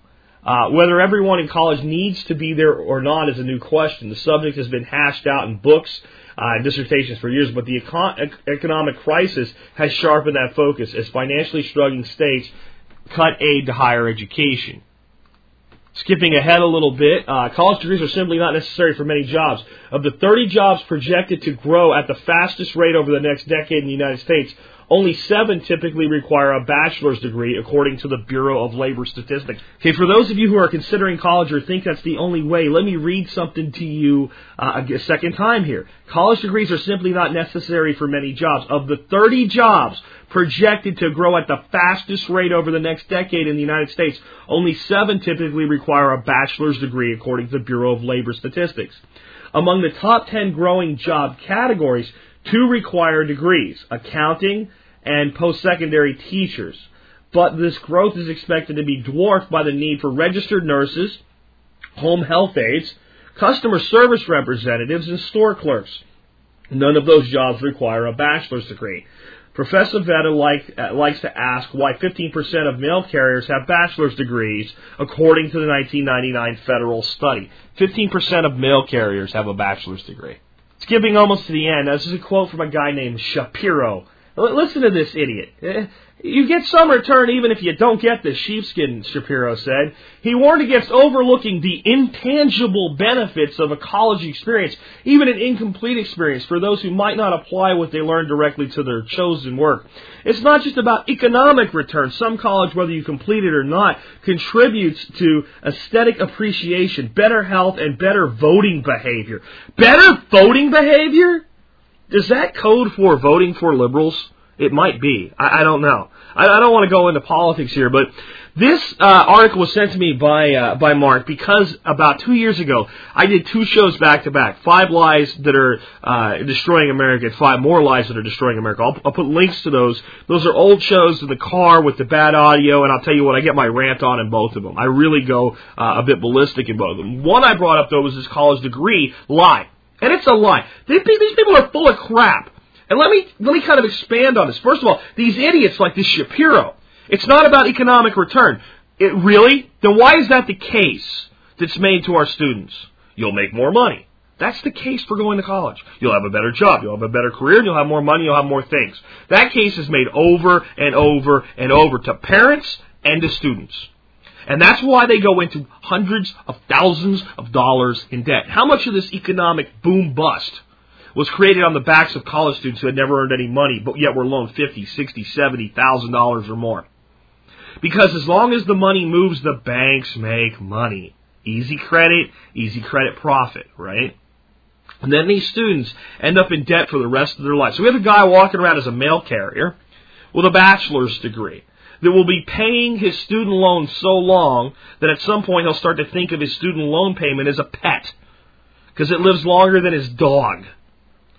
Uh, whether everyone in college needs to be there or not is a new question. The subject has been hashed out in books uh, dissertations for years, but the econ- economic crisis has sharpened that focus as financially struggling states cut aid to higher education. Skipping ahead a little bit, uh, college degrees are simply not necessary for many jobs. Of the 30 jobs projected to grow at the fastest rate over the next decade in the United States, only seven typically require a bachelor's degree, according to the Bureau of Labor Statistics. Okay, for those of you who are considering college or think that's the only way, let me read something to you uh, a second time here. College degrees are simply not necessary for many jobs. Of the 30 jobs projected to grow at the fastest rate over the next decade in the United States, only seven typically require a bachelor's degree, according to the Bureau of Labor Statistics. Among the top 10 growing job categories, two require degrees accounting, and post-secondary teachers. But this growth is expected to be dwarfed by the need for registered nurses, home health aides, customer service representatives, and store clerks. None of those jobs require a bachelor's degree. Professor Vedder like, uh, likes to ask why 15% of mail carriers have bachelor's degrees, according to the 1999 federal study. 15% of mail carriers have a bachelor's degree. Skipping almost to the end, this is a quote from a guy named Shapiro. Listen to this idiot. Eh, you get some return even if you don't get the sheepskin, Shapiro said. He warned against overlooking the intangible benefits of a college experience, even an incomplete experience, for those who might not apply what they learned directly to their chosen work. It's not just about economic return. Some college, whether you complete it or not, contributes to aesthetic appreciation, better health, and better voting behavior. Better voting behavior? Is that code for voting for liberals? It might be. I, I don't know. I, I don't want to go into politics here, but this uh, article was sent to me by uh, by Mark because about two years ago I did two shows back to back: five lies that are uh, destroying America, and five more lies that are destroying America. I'll, I'll put links to those. Those are old shows in the car with the bad audio, and I'll tell you what, I get my rant on in both of them. I really go uh, a bit ballistic in both of them. One I brought up though was this college degree lie. And it's a lie. These people are full of crap. And let me let me kind of expand on this. First of all, these idiots like this Shapiro. It's not about economic return. It really? Then why is that the case that's made to our students? You'll make more money. That's the case for going to college. You'll have a better job, you'll have a better career, and you'll have more money, you'll have more things. That case is made over and over and over to parents and to students. And that's why they go into hundreds of thousands of dollars in debt. How much of this economic boom bust was created on the backs of college students who had never earned any money, but yet were loaned fifty, sixty, seventy thousand dollars or more? Because as long as the money moves, the banks make money. Easy credit, easy credit profit, right? And then these students end up in debt for the rest of their life. So we have a guy walking around as a mail carrier with a bachelor's degree that will be paying his student loan so long that at some point he'll start to think of his student loan payment as a pet because it lives longer than his dog,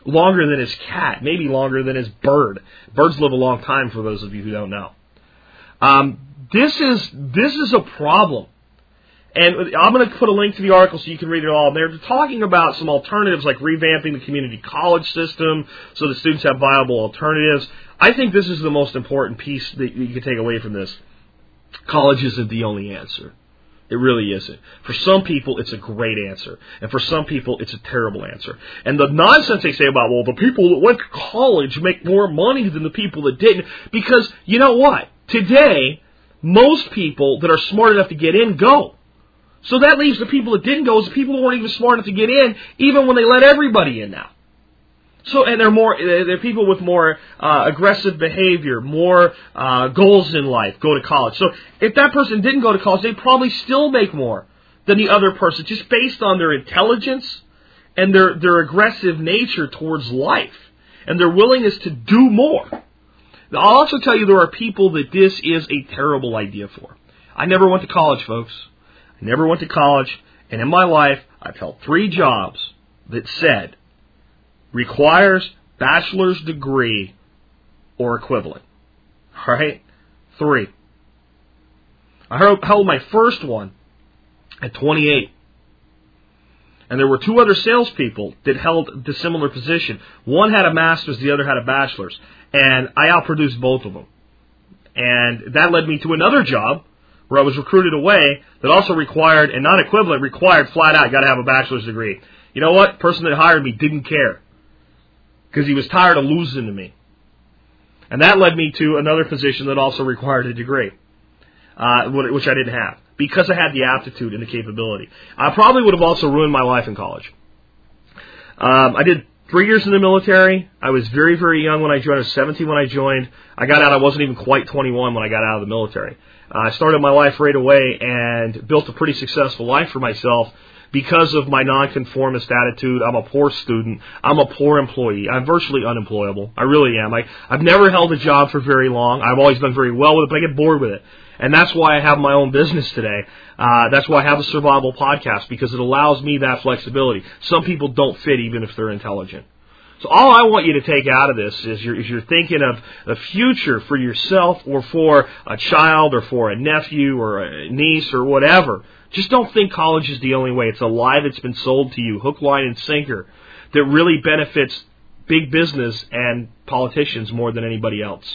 longer than his cat, maybe longer than his bird. Birds live a long time for those of you who don't know. Um, this is this is a problem. And I'm going to put a link to the article so you can read it all. They're talking about some alternatives like revamping the community college system so the students have viable alternatives. I think this is the most important piece that you can take away from this. College isn't the only answer. It really isn't. For some people, it's a great answer. And for some people, it's a terrible answer. And the nonsense they say about, well, the people that went to college make more money than the people that didn't. Because, you know what? Today, most people that are smart enough to get in go. So that leaves the people that didn't go as the people who weren't even smart enough to get in, even when they let everybody in now. So, and they're more, they're people with more uh, aggressive behavior, more uh, goals in life, go to college. So, if that person didn't go to college, they'd probably still make more than the other person, just based on their intelligence and their, their aggressive nature towards life and their willingness to do more. I'll also tell you there are people that this is a terrible idea for. I never went to college, folks. I never went to college, and in my life, I've held three jobs that said requires bachelor's degree or equivalent. Right? Three. I held my first one at 28. And there were two other salespeople that held the similar position. One had a master's, the other had a bachelor's. And I outproduced both of them. And that led me to another job where I was recruited away that also required, and not equivalent, required flat out, got to have a bachelor's degree. You know what? Person that hired me didn't care because he was tired of losing to me. And that led me to another position that also required a degree, uh, which I didn't have because I had the aptitude and the capability. I probably would have also ruined my life in college. Um, I did three years in the military. I was very, very young when I joined. I was 17 when I joined. I got out. I wasn't even quite 21 when I got out of the military. Uh, I started my life right away and built a pretty successful life for myself because of my nonconformist attitude. I'm a poor student. I'm a poor employee. I'm virtually unemployable. I really am. I, I've never held a job for very long. I've always done very well with it, but I get bored with it. And that's why I have my own business today. Uh, that's why I have a survival podcast because it allows me that flexibility. Some people don't fit even if they're intelligent. So all I want you to take out of this is you're, is you're thinking of the future for yourself or for a child or for a nephew or a niece or whatever. Just don't think college is the only way. It's a lie that's been sold to you, hook, line, and sinker, that really benefits big business and politicians more than anybody else.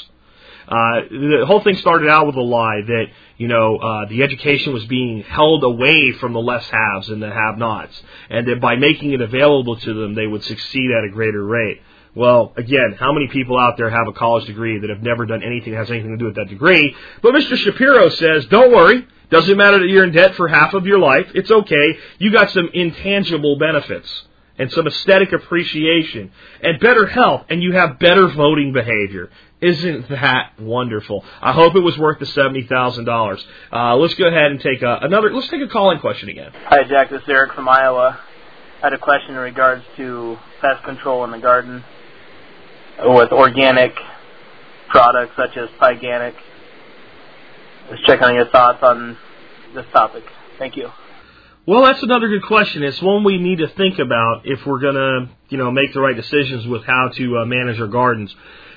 Uh, the whole thing started out with a lie that you know uh, the education was being held away from the less haves and the have-nots, and that by making it available to them, they would succeed at a greater rate. Well, again, how many people out there have a college degree that have never done anything that has anything to do with that degree? But Mr. Shapiro says, don't worry. Doesn't matter that you're in debt for half of your life. It's okay. You got some intangible benefits and some aesthetic appreciation and better health and you have better voting behavior. Isn't that wonderful? I hope it was worth the seventy thousand uh, dollars. Let's go ahead and take a, another. Let's take a calling question again. Hi, Jack. This is Eric from Iowa. I had a question in regards to pest control in the garden with organic products such as Pyganic. Just checking on your thoughts on this topic. Thank you. Well, that's another good question. It's one we need to think about if we're going to, you know, make the right decisions with how to uh, manage our gardens.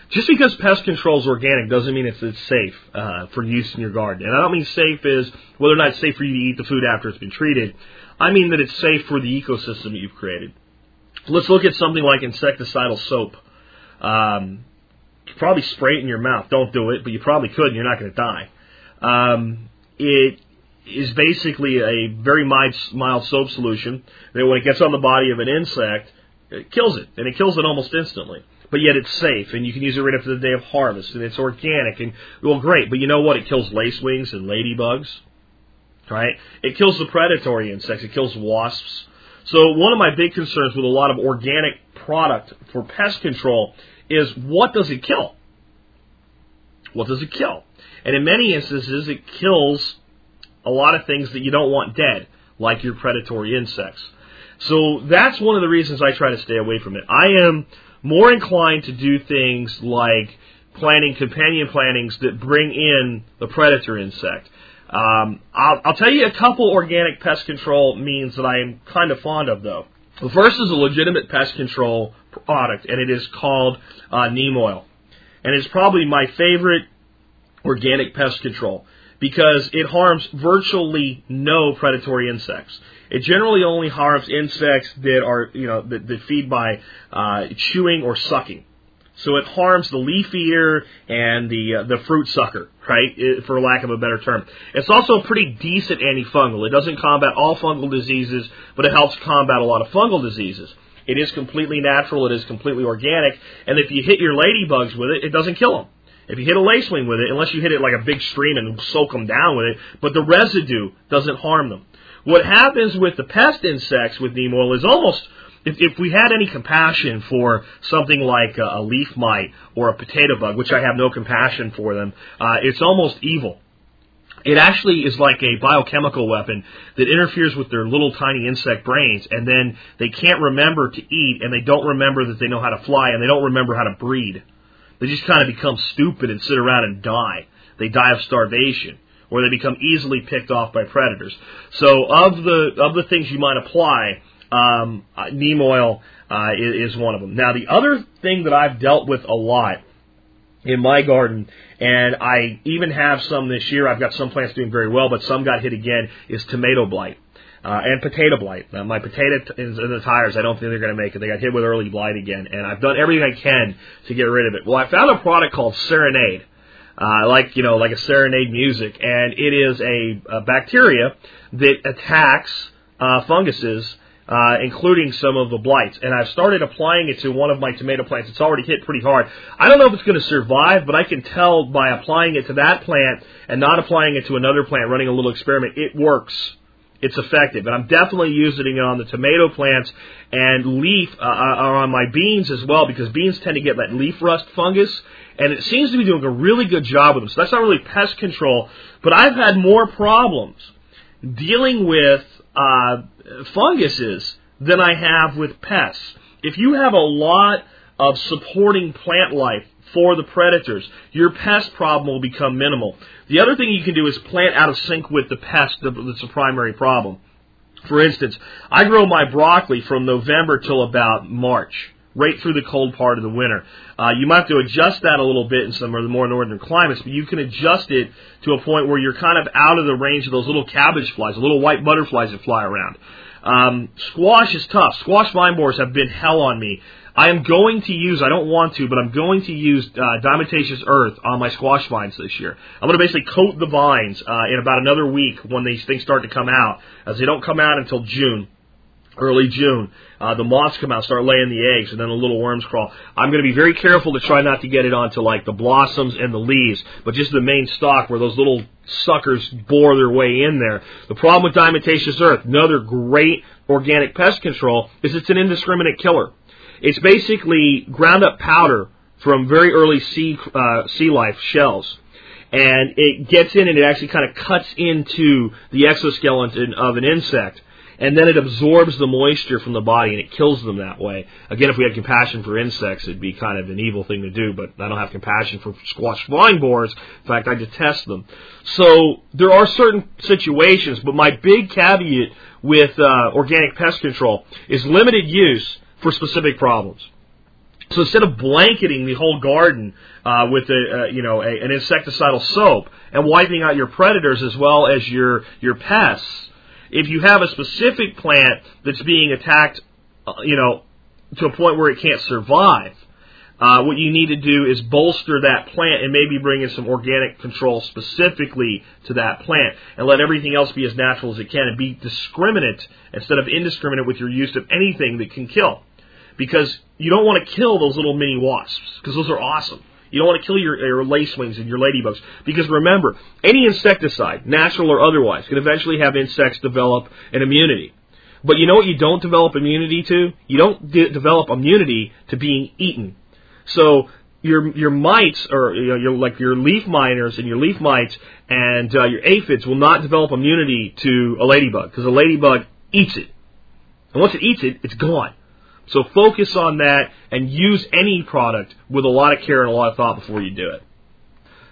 Just because pest control is organic doesn't mean it's, it's safe uh, for use in your garden. And I don't mean safe is whether or not it's safe for you to eat the food after it's been treated. I mean that it's safe for the ecosystem that you've created. Let's look at something like insecticidal soap. Um, probably spray it in your mouth. Don't do it, but you probably could, and you're not going to die. Um, it is basically a very mild, mild soap solution that when it gets on the body of an insect, it kills it, and it kills it almost instantly. But yet it's safe and you can use it right after the day of harvest and it's organic and well great but you know what? It kills lacewings and ladybugs right? It kills the predatory insects. It kills wasps. So one of my big concerns with a lot of organic product for pest control is what does it kill? What does it kill and in many instances it kills a lot of things that you don't want dead like your predatory insects so that's one of the reasons I try to stay away from it. I am more inclined to do things like planting companion plantings that bring in the predator insect. Um, I'll, I'll, tell you a couple organic pest control means that I am kind of fond of, though. The first is a legitimate pest control product, and it is called uh, neem oil. And it's probably my favorite organic pest control because it harms virtually no predatory insects. It generally only harms insects that are, you know, that, that feed by uh, chewing or sucking. So it harms the leaf eater and the uh, the fruit sucker, right? It, for lack of a better term. It's also a pretty decent antifungal. It doesn't combat all fungal diseases, but it helps combat a lot of fungal diseases. It is completely natural. It is completely organic. And if you hit your ladybugs with it, it doesn't kill them. If you hit a lacewing with it, unless you hit it like a big stream and soak them down with it, but the residue doesn't harm them. What happens with the pest insects with neem oil is almost if, if we had any compassion for something like a, a leaf mite or a potato bug, which I have no compassion for them, uh, it's almost evil. It actually is like a biochemical weapon that interferes with their little tiny insect brains, and then they can't remember to eat, and they don't remember that they know how to fly, and they don't remember how to breed. They just kind of become stupid and sit around and die. They die of starvation, or they become easily picked off by predators. So, of the of the things you might apply, um, uh, neem oil uh, is, is one of them. Now, the other thing that I've dealt with a lot in my garden, and I even have some this year. I've got some plants doing very well, but some got hit again. Is tomato blight. Uh, and potato blight. Uh, my potato t- in the tires, I don't think they're going to make it. They got hit with early blight again, and I've done everything I can to get rid of it. Well, I found a product called Serenade, uh, like you know, like a serenade music, and it is a, a bacteria that attacks uh, funguses uh, including some of the blights. And I've started applying it to one of my tomato plants. It's already hit pretty hard. I don't know if it's going to survive, but I can tell by applying it to that plant and not applying it to another plant, running a little experiment, it works. It's effective, and I'm definitely using it on the tomato plants and leaf uh, uh on my beans as well because beans tend to get that leaf rust fungus, and it seems to be doing a really good job with them. So that's not really pest control, but I've had more problems dealing with uh, funguses than I have with pests. If you have a lot of supporting plant life for the predators, your pest problem will become minimal. The other thing you can do is plant out of sync with the pest that's a primary problem. For instance, I grow my broccoli from November till about March, right through the cold part of the winter. Uh, you might have to adjust that a little bit in some of the more northern climates, but you can adjust it to a point where you're kind of out of the range of those little cabbage flies, the little white butterflies that fly around. Um, squash is tough. Squash vine borers have been hell on me. I am going to use, I don't want to, but I'm going to use uh, diatomaceous earth on my squash vines this year. I'm going to basically coat the vines uh, in about another week when these things start to come out, as they don't come out until June early June. Uh, the moths come out, start laying the eggs, and then the little worms crawl. I'm going to be very careful to try not to get it onto like the blossoms and the leaves, but just the main stalk where those little suckers bore their way in there. The problem with diatomaceous earth, another great organic pest control, is it's an indiscriminate killer. It's basically ground up powder from very early sea uh, sea life shells and it gets in and it actually kind of cuts into the exoskeleton of an insect and then it absorbs the moisture from the body and it kills them that way. Again, if we had compassion for insects, it'd be kind of an evil thing to do, but I don't have compassion for squash vine borers. In fact, I detest them. So there are certain situations, but my big caveat with uh, organic pest control is limited use for specific problems. So instead of blanketing the whole garden uh, with a, uh, you know a, an insecticidal soap and wiping out your predators as well as your your pests, if you have a specific plant that's being attacked, uh, you know, to a point where it can't survive, uh, what you need to do is bolster that plant and maybe bring in some organic control specifically to that plant and let everything else be as natural as it can and be discriminate instead of indiscriminate with your use of anything that can kill. Because you don't want to kill those little mini wasps because those are awesome. You don't want to kill your, your lacewings and your ladybugs. Because remember, any insecticide, natural or otherwise, can eventually have insects develop an immunity. But you know what you don't develop immunity to? You don't de- develop immunity to being eaten. So your your mites or you know, your like your leaf miners and your leaf mites and uh, your aphids will not develop immunity to a ladybug because a ladybug eats it. And once it eats it, it's gone. So focus on that and use any product with a lot of care and a lot of thought before you do it.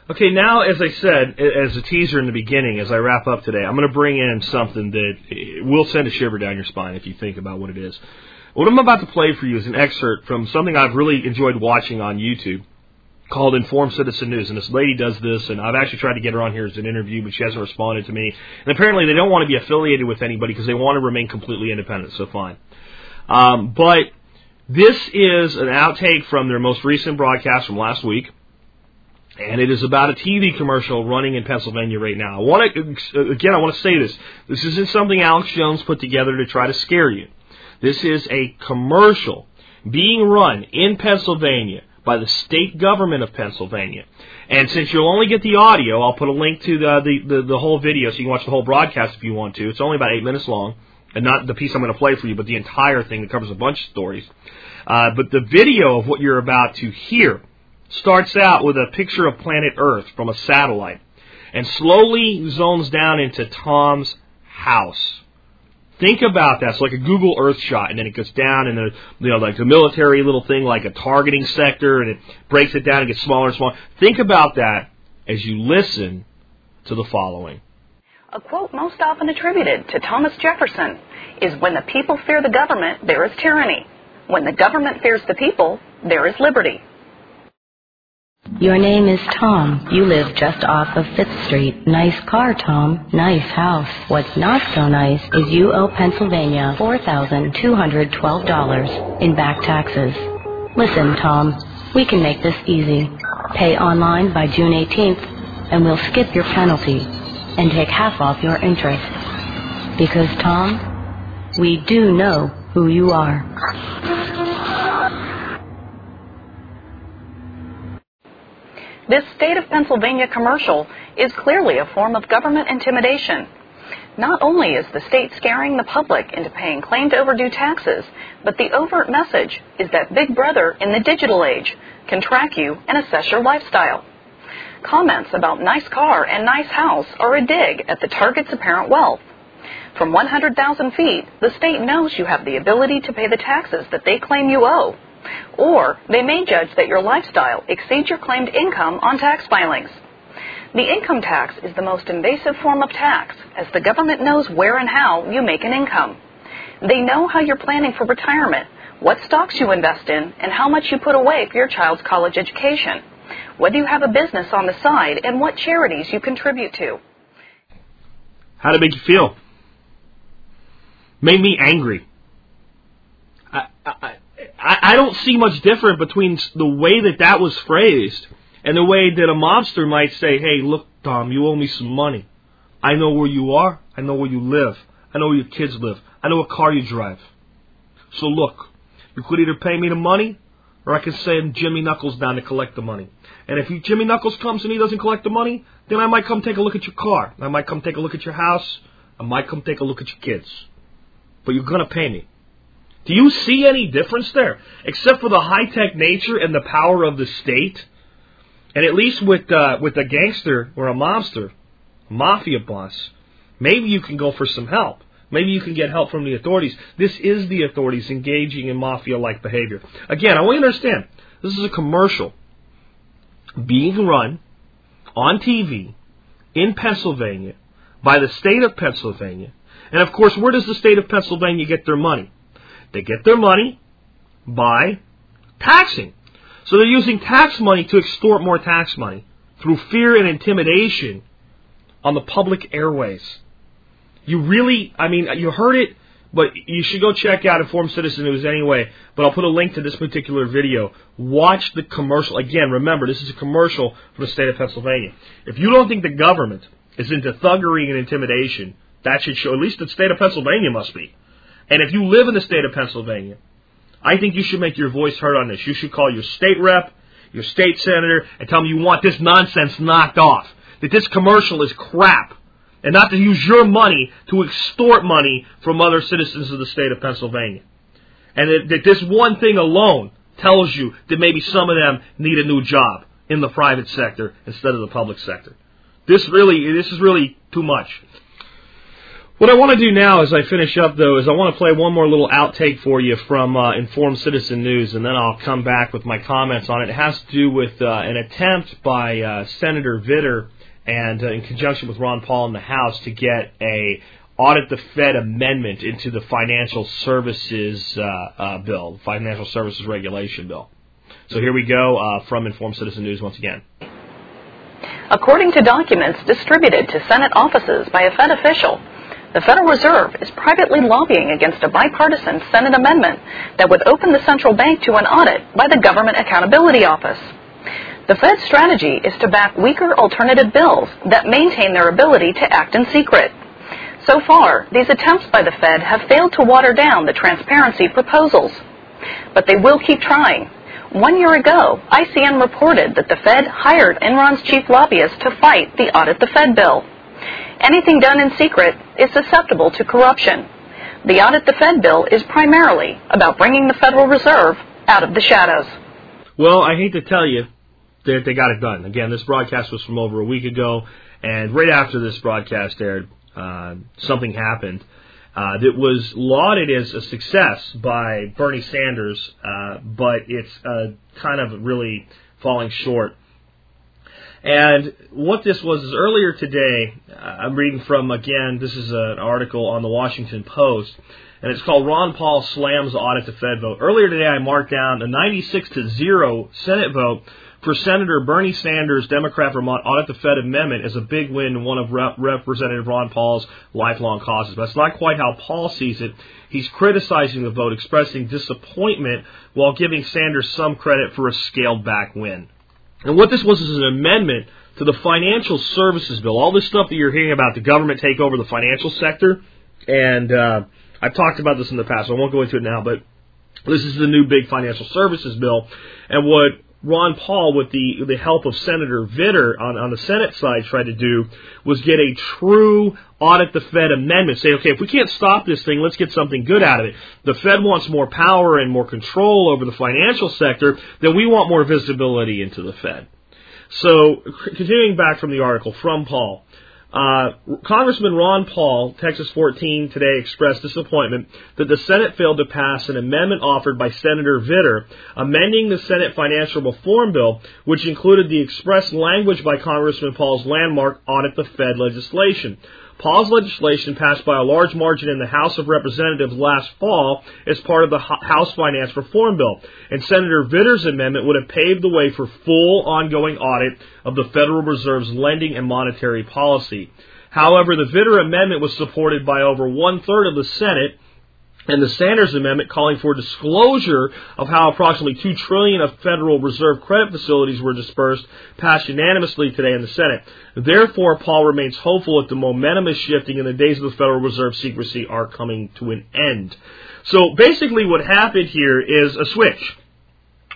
Okay, now as I said, as a teaser in the beginning, as I wrap up today, I'm going to bring in something that eh, will send a shiver down your spine if you think about what it is. What I'm about to play for you is an excerpt from something I've really enjoyed watching on YouTube called Informed Citizen News. And this lady does this, and I've actually tried to get her on here as an interview, but she hasn't responded to me. And apparently they don't want to be affiliated with anybody because they want to remain completely independent, so fine. Um, but this is an outtake from their most recent broadcast from last week. And it is about a TV commercial running in Pennsylvania right now. I want to, again, I want to say this. This isn't something Alex Jones put together to try to scare you. This is a commercial being run in Pennsylvania by the state government of Pennsylvania. And since you'll only get the audio, I'll put a link to the, the, the, the whole video so you can watch the whole broadcast if you want to. It's only about eight minutes long. And not the piece I'm going to play for you, but the entire thing that covers a bunch of stories. Uh, but the video of what you're about to hear starts out with a picture of planet Earth from a satellite and slowly zones down into Tom's house. Think about that. It's like a Google Earth shot, and then it goes down, and the you know like the military little thing, like a targeting sector, and it breaks it down and gets smaller and smaller. Think about that as you listen to the following. A quote most often attributed to Thomas Jefferson is When the people fear the government, there is tyranny. When the government fears the people, there is liberty. Your name is Tom. You live just off of Fifth Street. Nice car, Tom. Nice house. What's not so nice is you owe Pennsylvania $4,212 in back taxes. Listen, Tom, we can make this easy. Pay online by June 18th, and we'll skip your penalty and take half off your interest. Because, Tom, we do know who you are. This state of Pennsylvania commercial is clearly a form of government intimidation. Not only is the state scaring the public into paying claimed overdue taxes, but the overt message is that Big Brother in the digital age can track you and assess your lifestyle. Comments about nice car and nice house are a dig at the target's apparent wealth. From 100,000 feet, the state knows you have the ability to pay the taxes that they claim you owe. Or they may judge that your lifestyle exceeds your claimed income on tax filings. The income tax is the most invasive form of tax, as the government knows where and how you make an income. They know how you're planning for retirement, what stocks you invest in, and how much you put away for your child's college education, whether you have a business on the side, and what charities you contribute to. How did it make you feel? Made me angry. I, I, I don't see much different between the way that that was phrased and the way that a mobster might say, hey, look, Tom, you owe me some money. I know where you are. I know where you live. I know where your kids live. I know what car you drive. So look, you could either pay me the money or I can send Jimmy Knuckles down to collect the money. And if Jimmy Knuckles comes and he doesn't collect the money, then I might come take a look at your car. I might come take a look at your house. I might come take a look at your kids. But you're going to pay me. Do you see any difference there? Except for the high tech nature and the power of the state? And at least with, uh, with a gangster or a mobster, mafia boss, maybe you can go for some help. Maybe you can get help from the authorities. This is the authorities engaging in mafia like behavior. Again, I want you to understand this is a commercial being run on TV in Pennsylvania by the state of Pennsylvania. And of course, where does the state of Pennsylvania get their money? They get their money by taxing. So they're using tax money to extort more tax money through fear and intimidation on the public airways. You really, I mean, you heard it, but you should go check out Informed Citizen News anyway. But I'll put a link to this particular video. Watch the commercial. Again, remember, this is a commercial from the state of Pennsylvania. If you don't think the government is into thuggery and intimidation, that should show, at least the state of Pennsylvania must be. And if you live in the state of Pennsylvania, I think you should make your voice heard on this. You should call your state rep, your state senator, and tell them you want this nonsense knocked off. That this commercial is crap. And not to use your money to extort money from other citizens of the state of Pennsylvania. And that, this one thing alone tells you that maybe some of them need a new job in the private sector instead of the public sector. This really, this is really too much. What I want to do now as I finish up, though, is I want to play one more little outtake for you from uh, Informed Citizen News, and then I'll come back with my comments on it. It has to do with uh, an attempt by uh, Senator Vitter and uh, in conjunction with Ron Paul in the House to get a audit the Fed amendment into the financial services uh, uh, bill, financial services regulation bill. So here we go from Informed Citizen News once again. According to documents distributed to Senate offices by a Fed official, the Federal Reserve is privately lobbying against a bipartisan Senate amendment that would open the central bank to an audit by the Government Accountability Office. The Fed's strategy is to back weaker alternative bills that maintain their ability to act in secret. So far, these attempts by the Fed have failed to water down the transparency proposals. But they will keep trying. One year ago, ICN reported that the Fed hired Enron's chief lobbyist to fight the Audit the Fed bill. Anything done in secret is susceptible to corruption. The Audit the Fed bill is primarily about bringing the Federal Reserve out of the shadows. Well, I hate to tell you that they got it done. Again, this broadcast was from over a week ago, and right after this broadcast aired, uh, something happened uh, that was lauded as a success by Bernie Sanders, uh, but it's uh, kind of really falling short. And what this was is earlier today, uh, I'm reading from, again, this is an article on the Washington Post, and it's called Ron Paul Slams Audit the Fed Vote. Earlier today, I marked down a 96 to 0 Senate vote for Senator Bernie Sanders' Democrat Vermont Audit the Fed amendment is a big win in one of Rep- Representative Ron Paul's lifelong causes. But that's not quite how Paul sees it. He's criticizing the vote, expressing disappointment while giving Sanders some credit for a scaled back win. And what this was is an amendment to the financial services bill. All this stuff that you're hearing about the government take over the financial sector, and uh, I've talked about this in the past, so I won't go into it now, but this is the new big financial services bill. And what Ron Paul, with the the help of Senator Vitter on, on the Senate side, tried to do was get a true audit the Fed amendment. Say, okay, if we can't stop this thing, let's get something good out of it. The Fed wants more power and more control over the financial sector, then we want more visibility into the Fed. So, continuing back from the article from Paul. Uh, Congressman Ron Paul, Texas 14, today expressed disappointment that the Senate failed to pass an amendment offered by Senator Vitter, amending the Senate financial reform bill, which included the express language by Congressman Paul's landmark audit the Fed legislation. Paul's legislation passed by a large margin in the House of Representatives last fall as part of the House Finance Reform Bill, and Senator Vitter's amendment would have paved the way for full ongoing audit of the Federal Reserve's lending and monetary policy. However, the Vitter amendment was supported by over one third of the Senate and the Sanders Amendment calling for disclosure of how approximately two trillion of Federal Reserve credit facilities were dispersed passed unanimously today in the Senate. Therefore, Paul remains hopeful that the momentum is shifting and the days of the Federal Reserve secrecy are coming to an end. So basically, what happened here is a switch.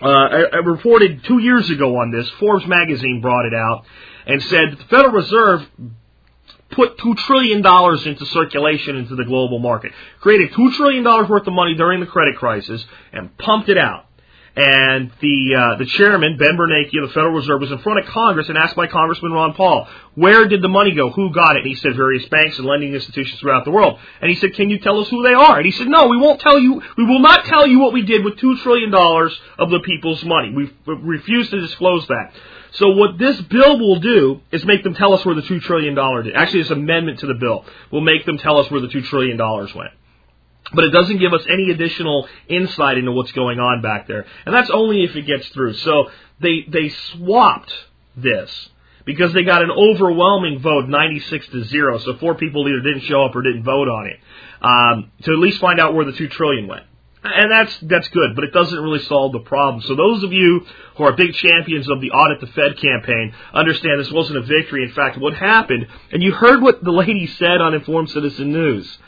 Uh, I, I reported two years ago on this. Forbes magazine brought it out and said the Federal Reserve put $2 trillion into circulation into the global market, created $2 trillion worth of money during the credit crisis, and pumped it out. And the uh, the chairman Ben Bernanke of the Federal Reserve was in front of Congress and asked by Congressman Ron Paul, "Where did the money go? Who got it?" And he said, "Various banks and lending institutions throughout the world." And he said, "Can you tell us who they are?" And he said, "No, we won't tell you. We will not tell you what we did with two trillion dollars of the people's money. We refuse to disclose that." So what this bill will do is make them tell us where the two trillion dollar did. Actually, this amendment to the bill will make them tell us where the two trillion dollars went. But it doesn't give us any additional insight into what's going on back there. And that's only if it gets through. So they, they swapped this because they got an overwhelming vote, 96 to 0. So four people either didn't show up or didn't vote on it, um, to at least find out where the two trillion went. And that's that's good, but it doesn't really solve the problem. So those of you who are big champions of the audit the Fed campaign understand this wasn't a victory. In fact, what happened, and you heard what the lady said on Informed Citizen News.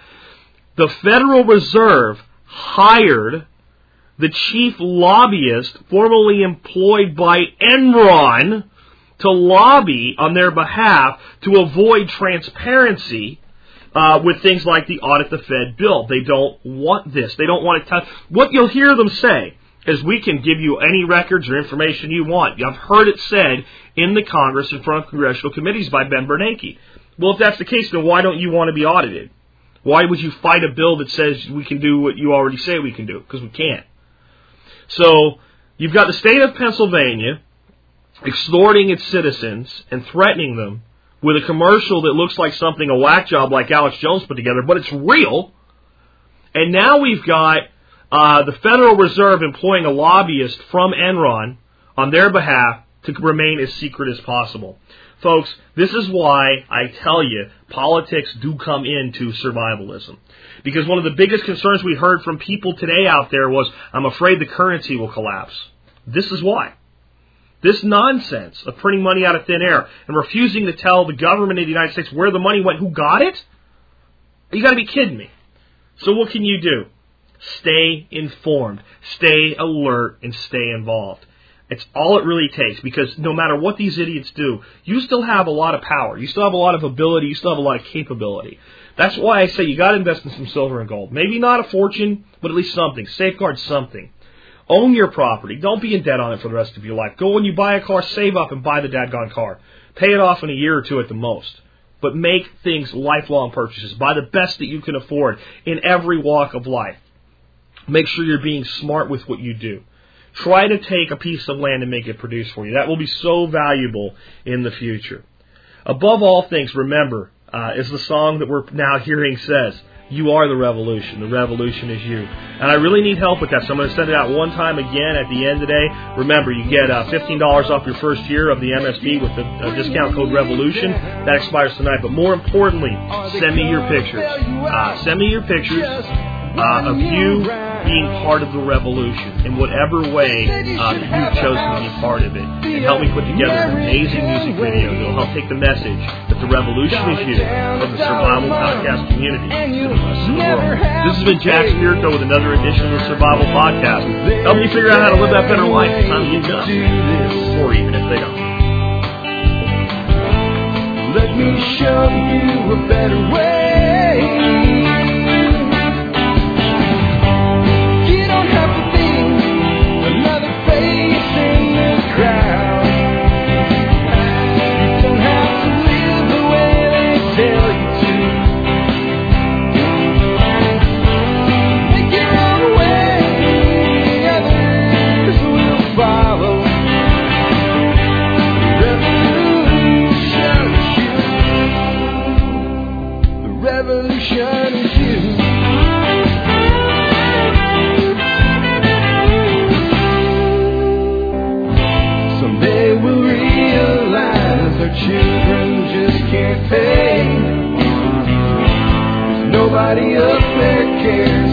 The Federal Reserve hired the chief lobbyist formerly employed by Enron to lobby on their behalf to avoid transparency uh, with things like the audit the Fed bill. They don't want this. They don't want to touch. What you'll hear them say is we can give you any records or information you want. I've heard it said in the Congress in front of congressional committees by Ben Bernanke. Well, if that's the case, then why don't you want to be audited? Why would you fight a bill that says we can do what you already say we can do? Because we can't. So you've got the state of Pennsylvania extorting its citizens and threatening them with a commercial that looks like something a whack job like Alex Jones put together, but it's real. And now we've got uh, the Federal Reserve employing a lobbyist from Enron on their behalf to remain as secret as possible. Folks, this is why I tell you politics do come into survivalism. Because one of the biggest concerns we heard from people today out there was, I'm afraid the currency will collapse. This is why. This nonsense of printing money out of thin air and refusing to tell the government of the United States where the money went, who got it? You gotta be kidding me. So what can you do? Stay informed, stay alert, and stay involved. It's all it really takes because no matter what these idiots do, you still have a lot of power. You still have a lot of ability. You still have a lot of capability. That's why I say you got to invest in some silver and gold. Maybe not a fortune, but at least something. Safeguard something. Own your property. Don't be in debt on it for the rest of your life. Go when you buy a car, save up and buy the dadgone car. Pay it off in a year or two at the most. But make things lifelong purchases. Buy the best that you can afford in every walk of life. Make sure you're being smart with what you do. Try to take a piece of land and make it produce for you. That will be so valuable in the future. Above all things, remember, uh, as the song that we're now hearing says, you are the revolution. The revolution is you. And I really need help with that, so I'm going to send it out one time again at the end today. Remember, you get uh, $15 off your first year of the MSB with the uh, discount code REVOLUTION. That expires tonight. But more importantly, send me your pictures. Uh, send me your pictures uh, of you being part of the revolution in whatever way uh, you've chosen to be part of it. And help me put together an amazing music video that will help take the message that the revolution is you from the Survival Podcast community to the rest of the world. This has been Jack Spirko with another edition of the Survival Podcast. Help me figure out how to live that better life as time gets done. Or even if they don't. Let me show you a better way. The There's nobody up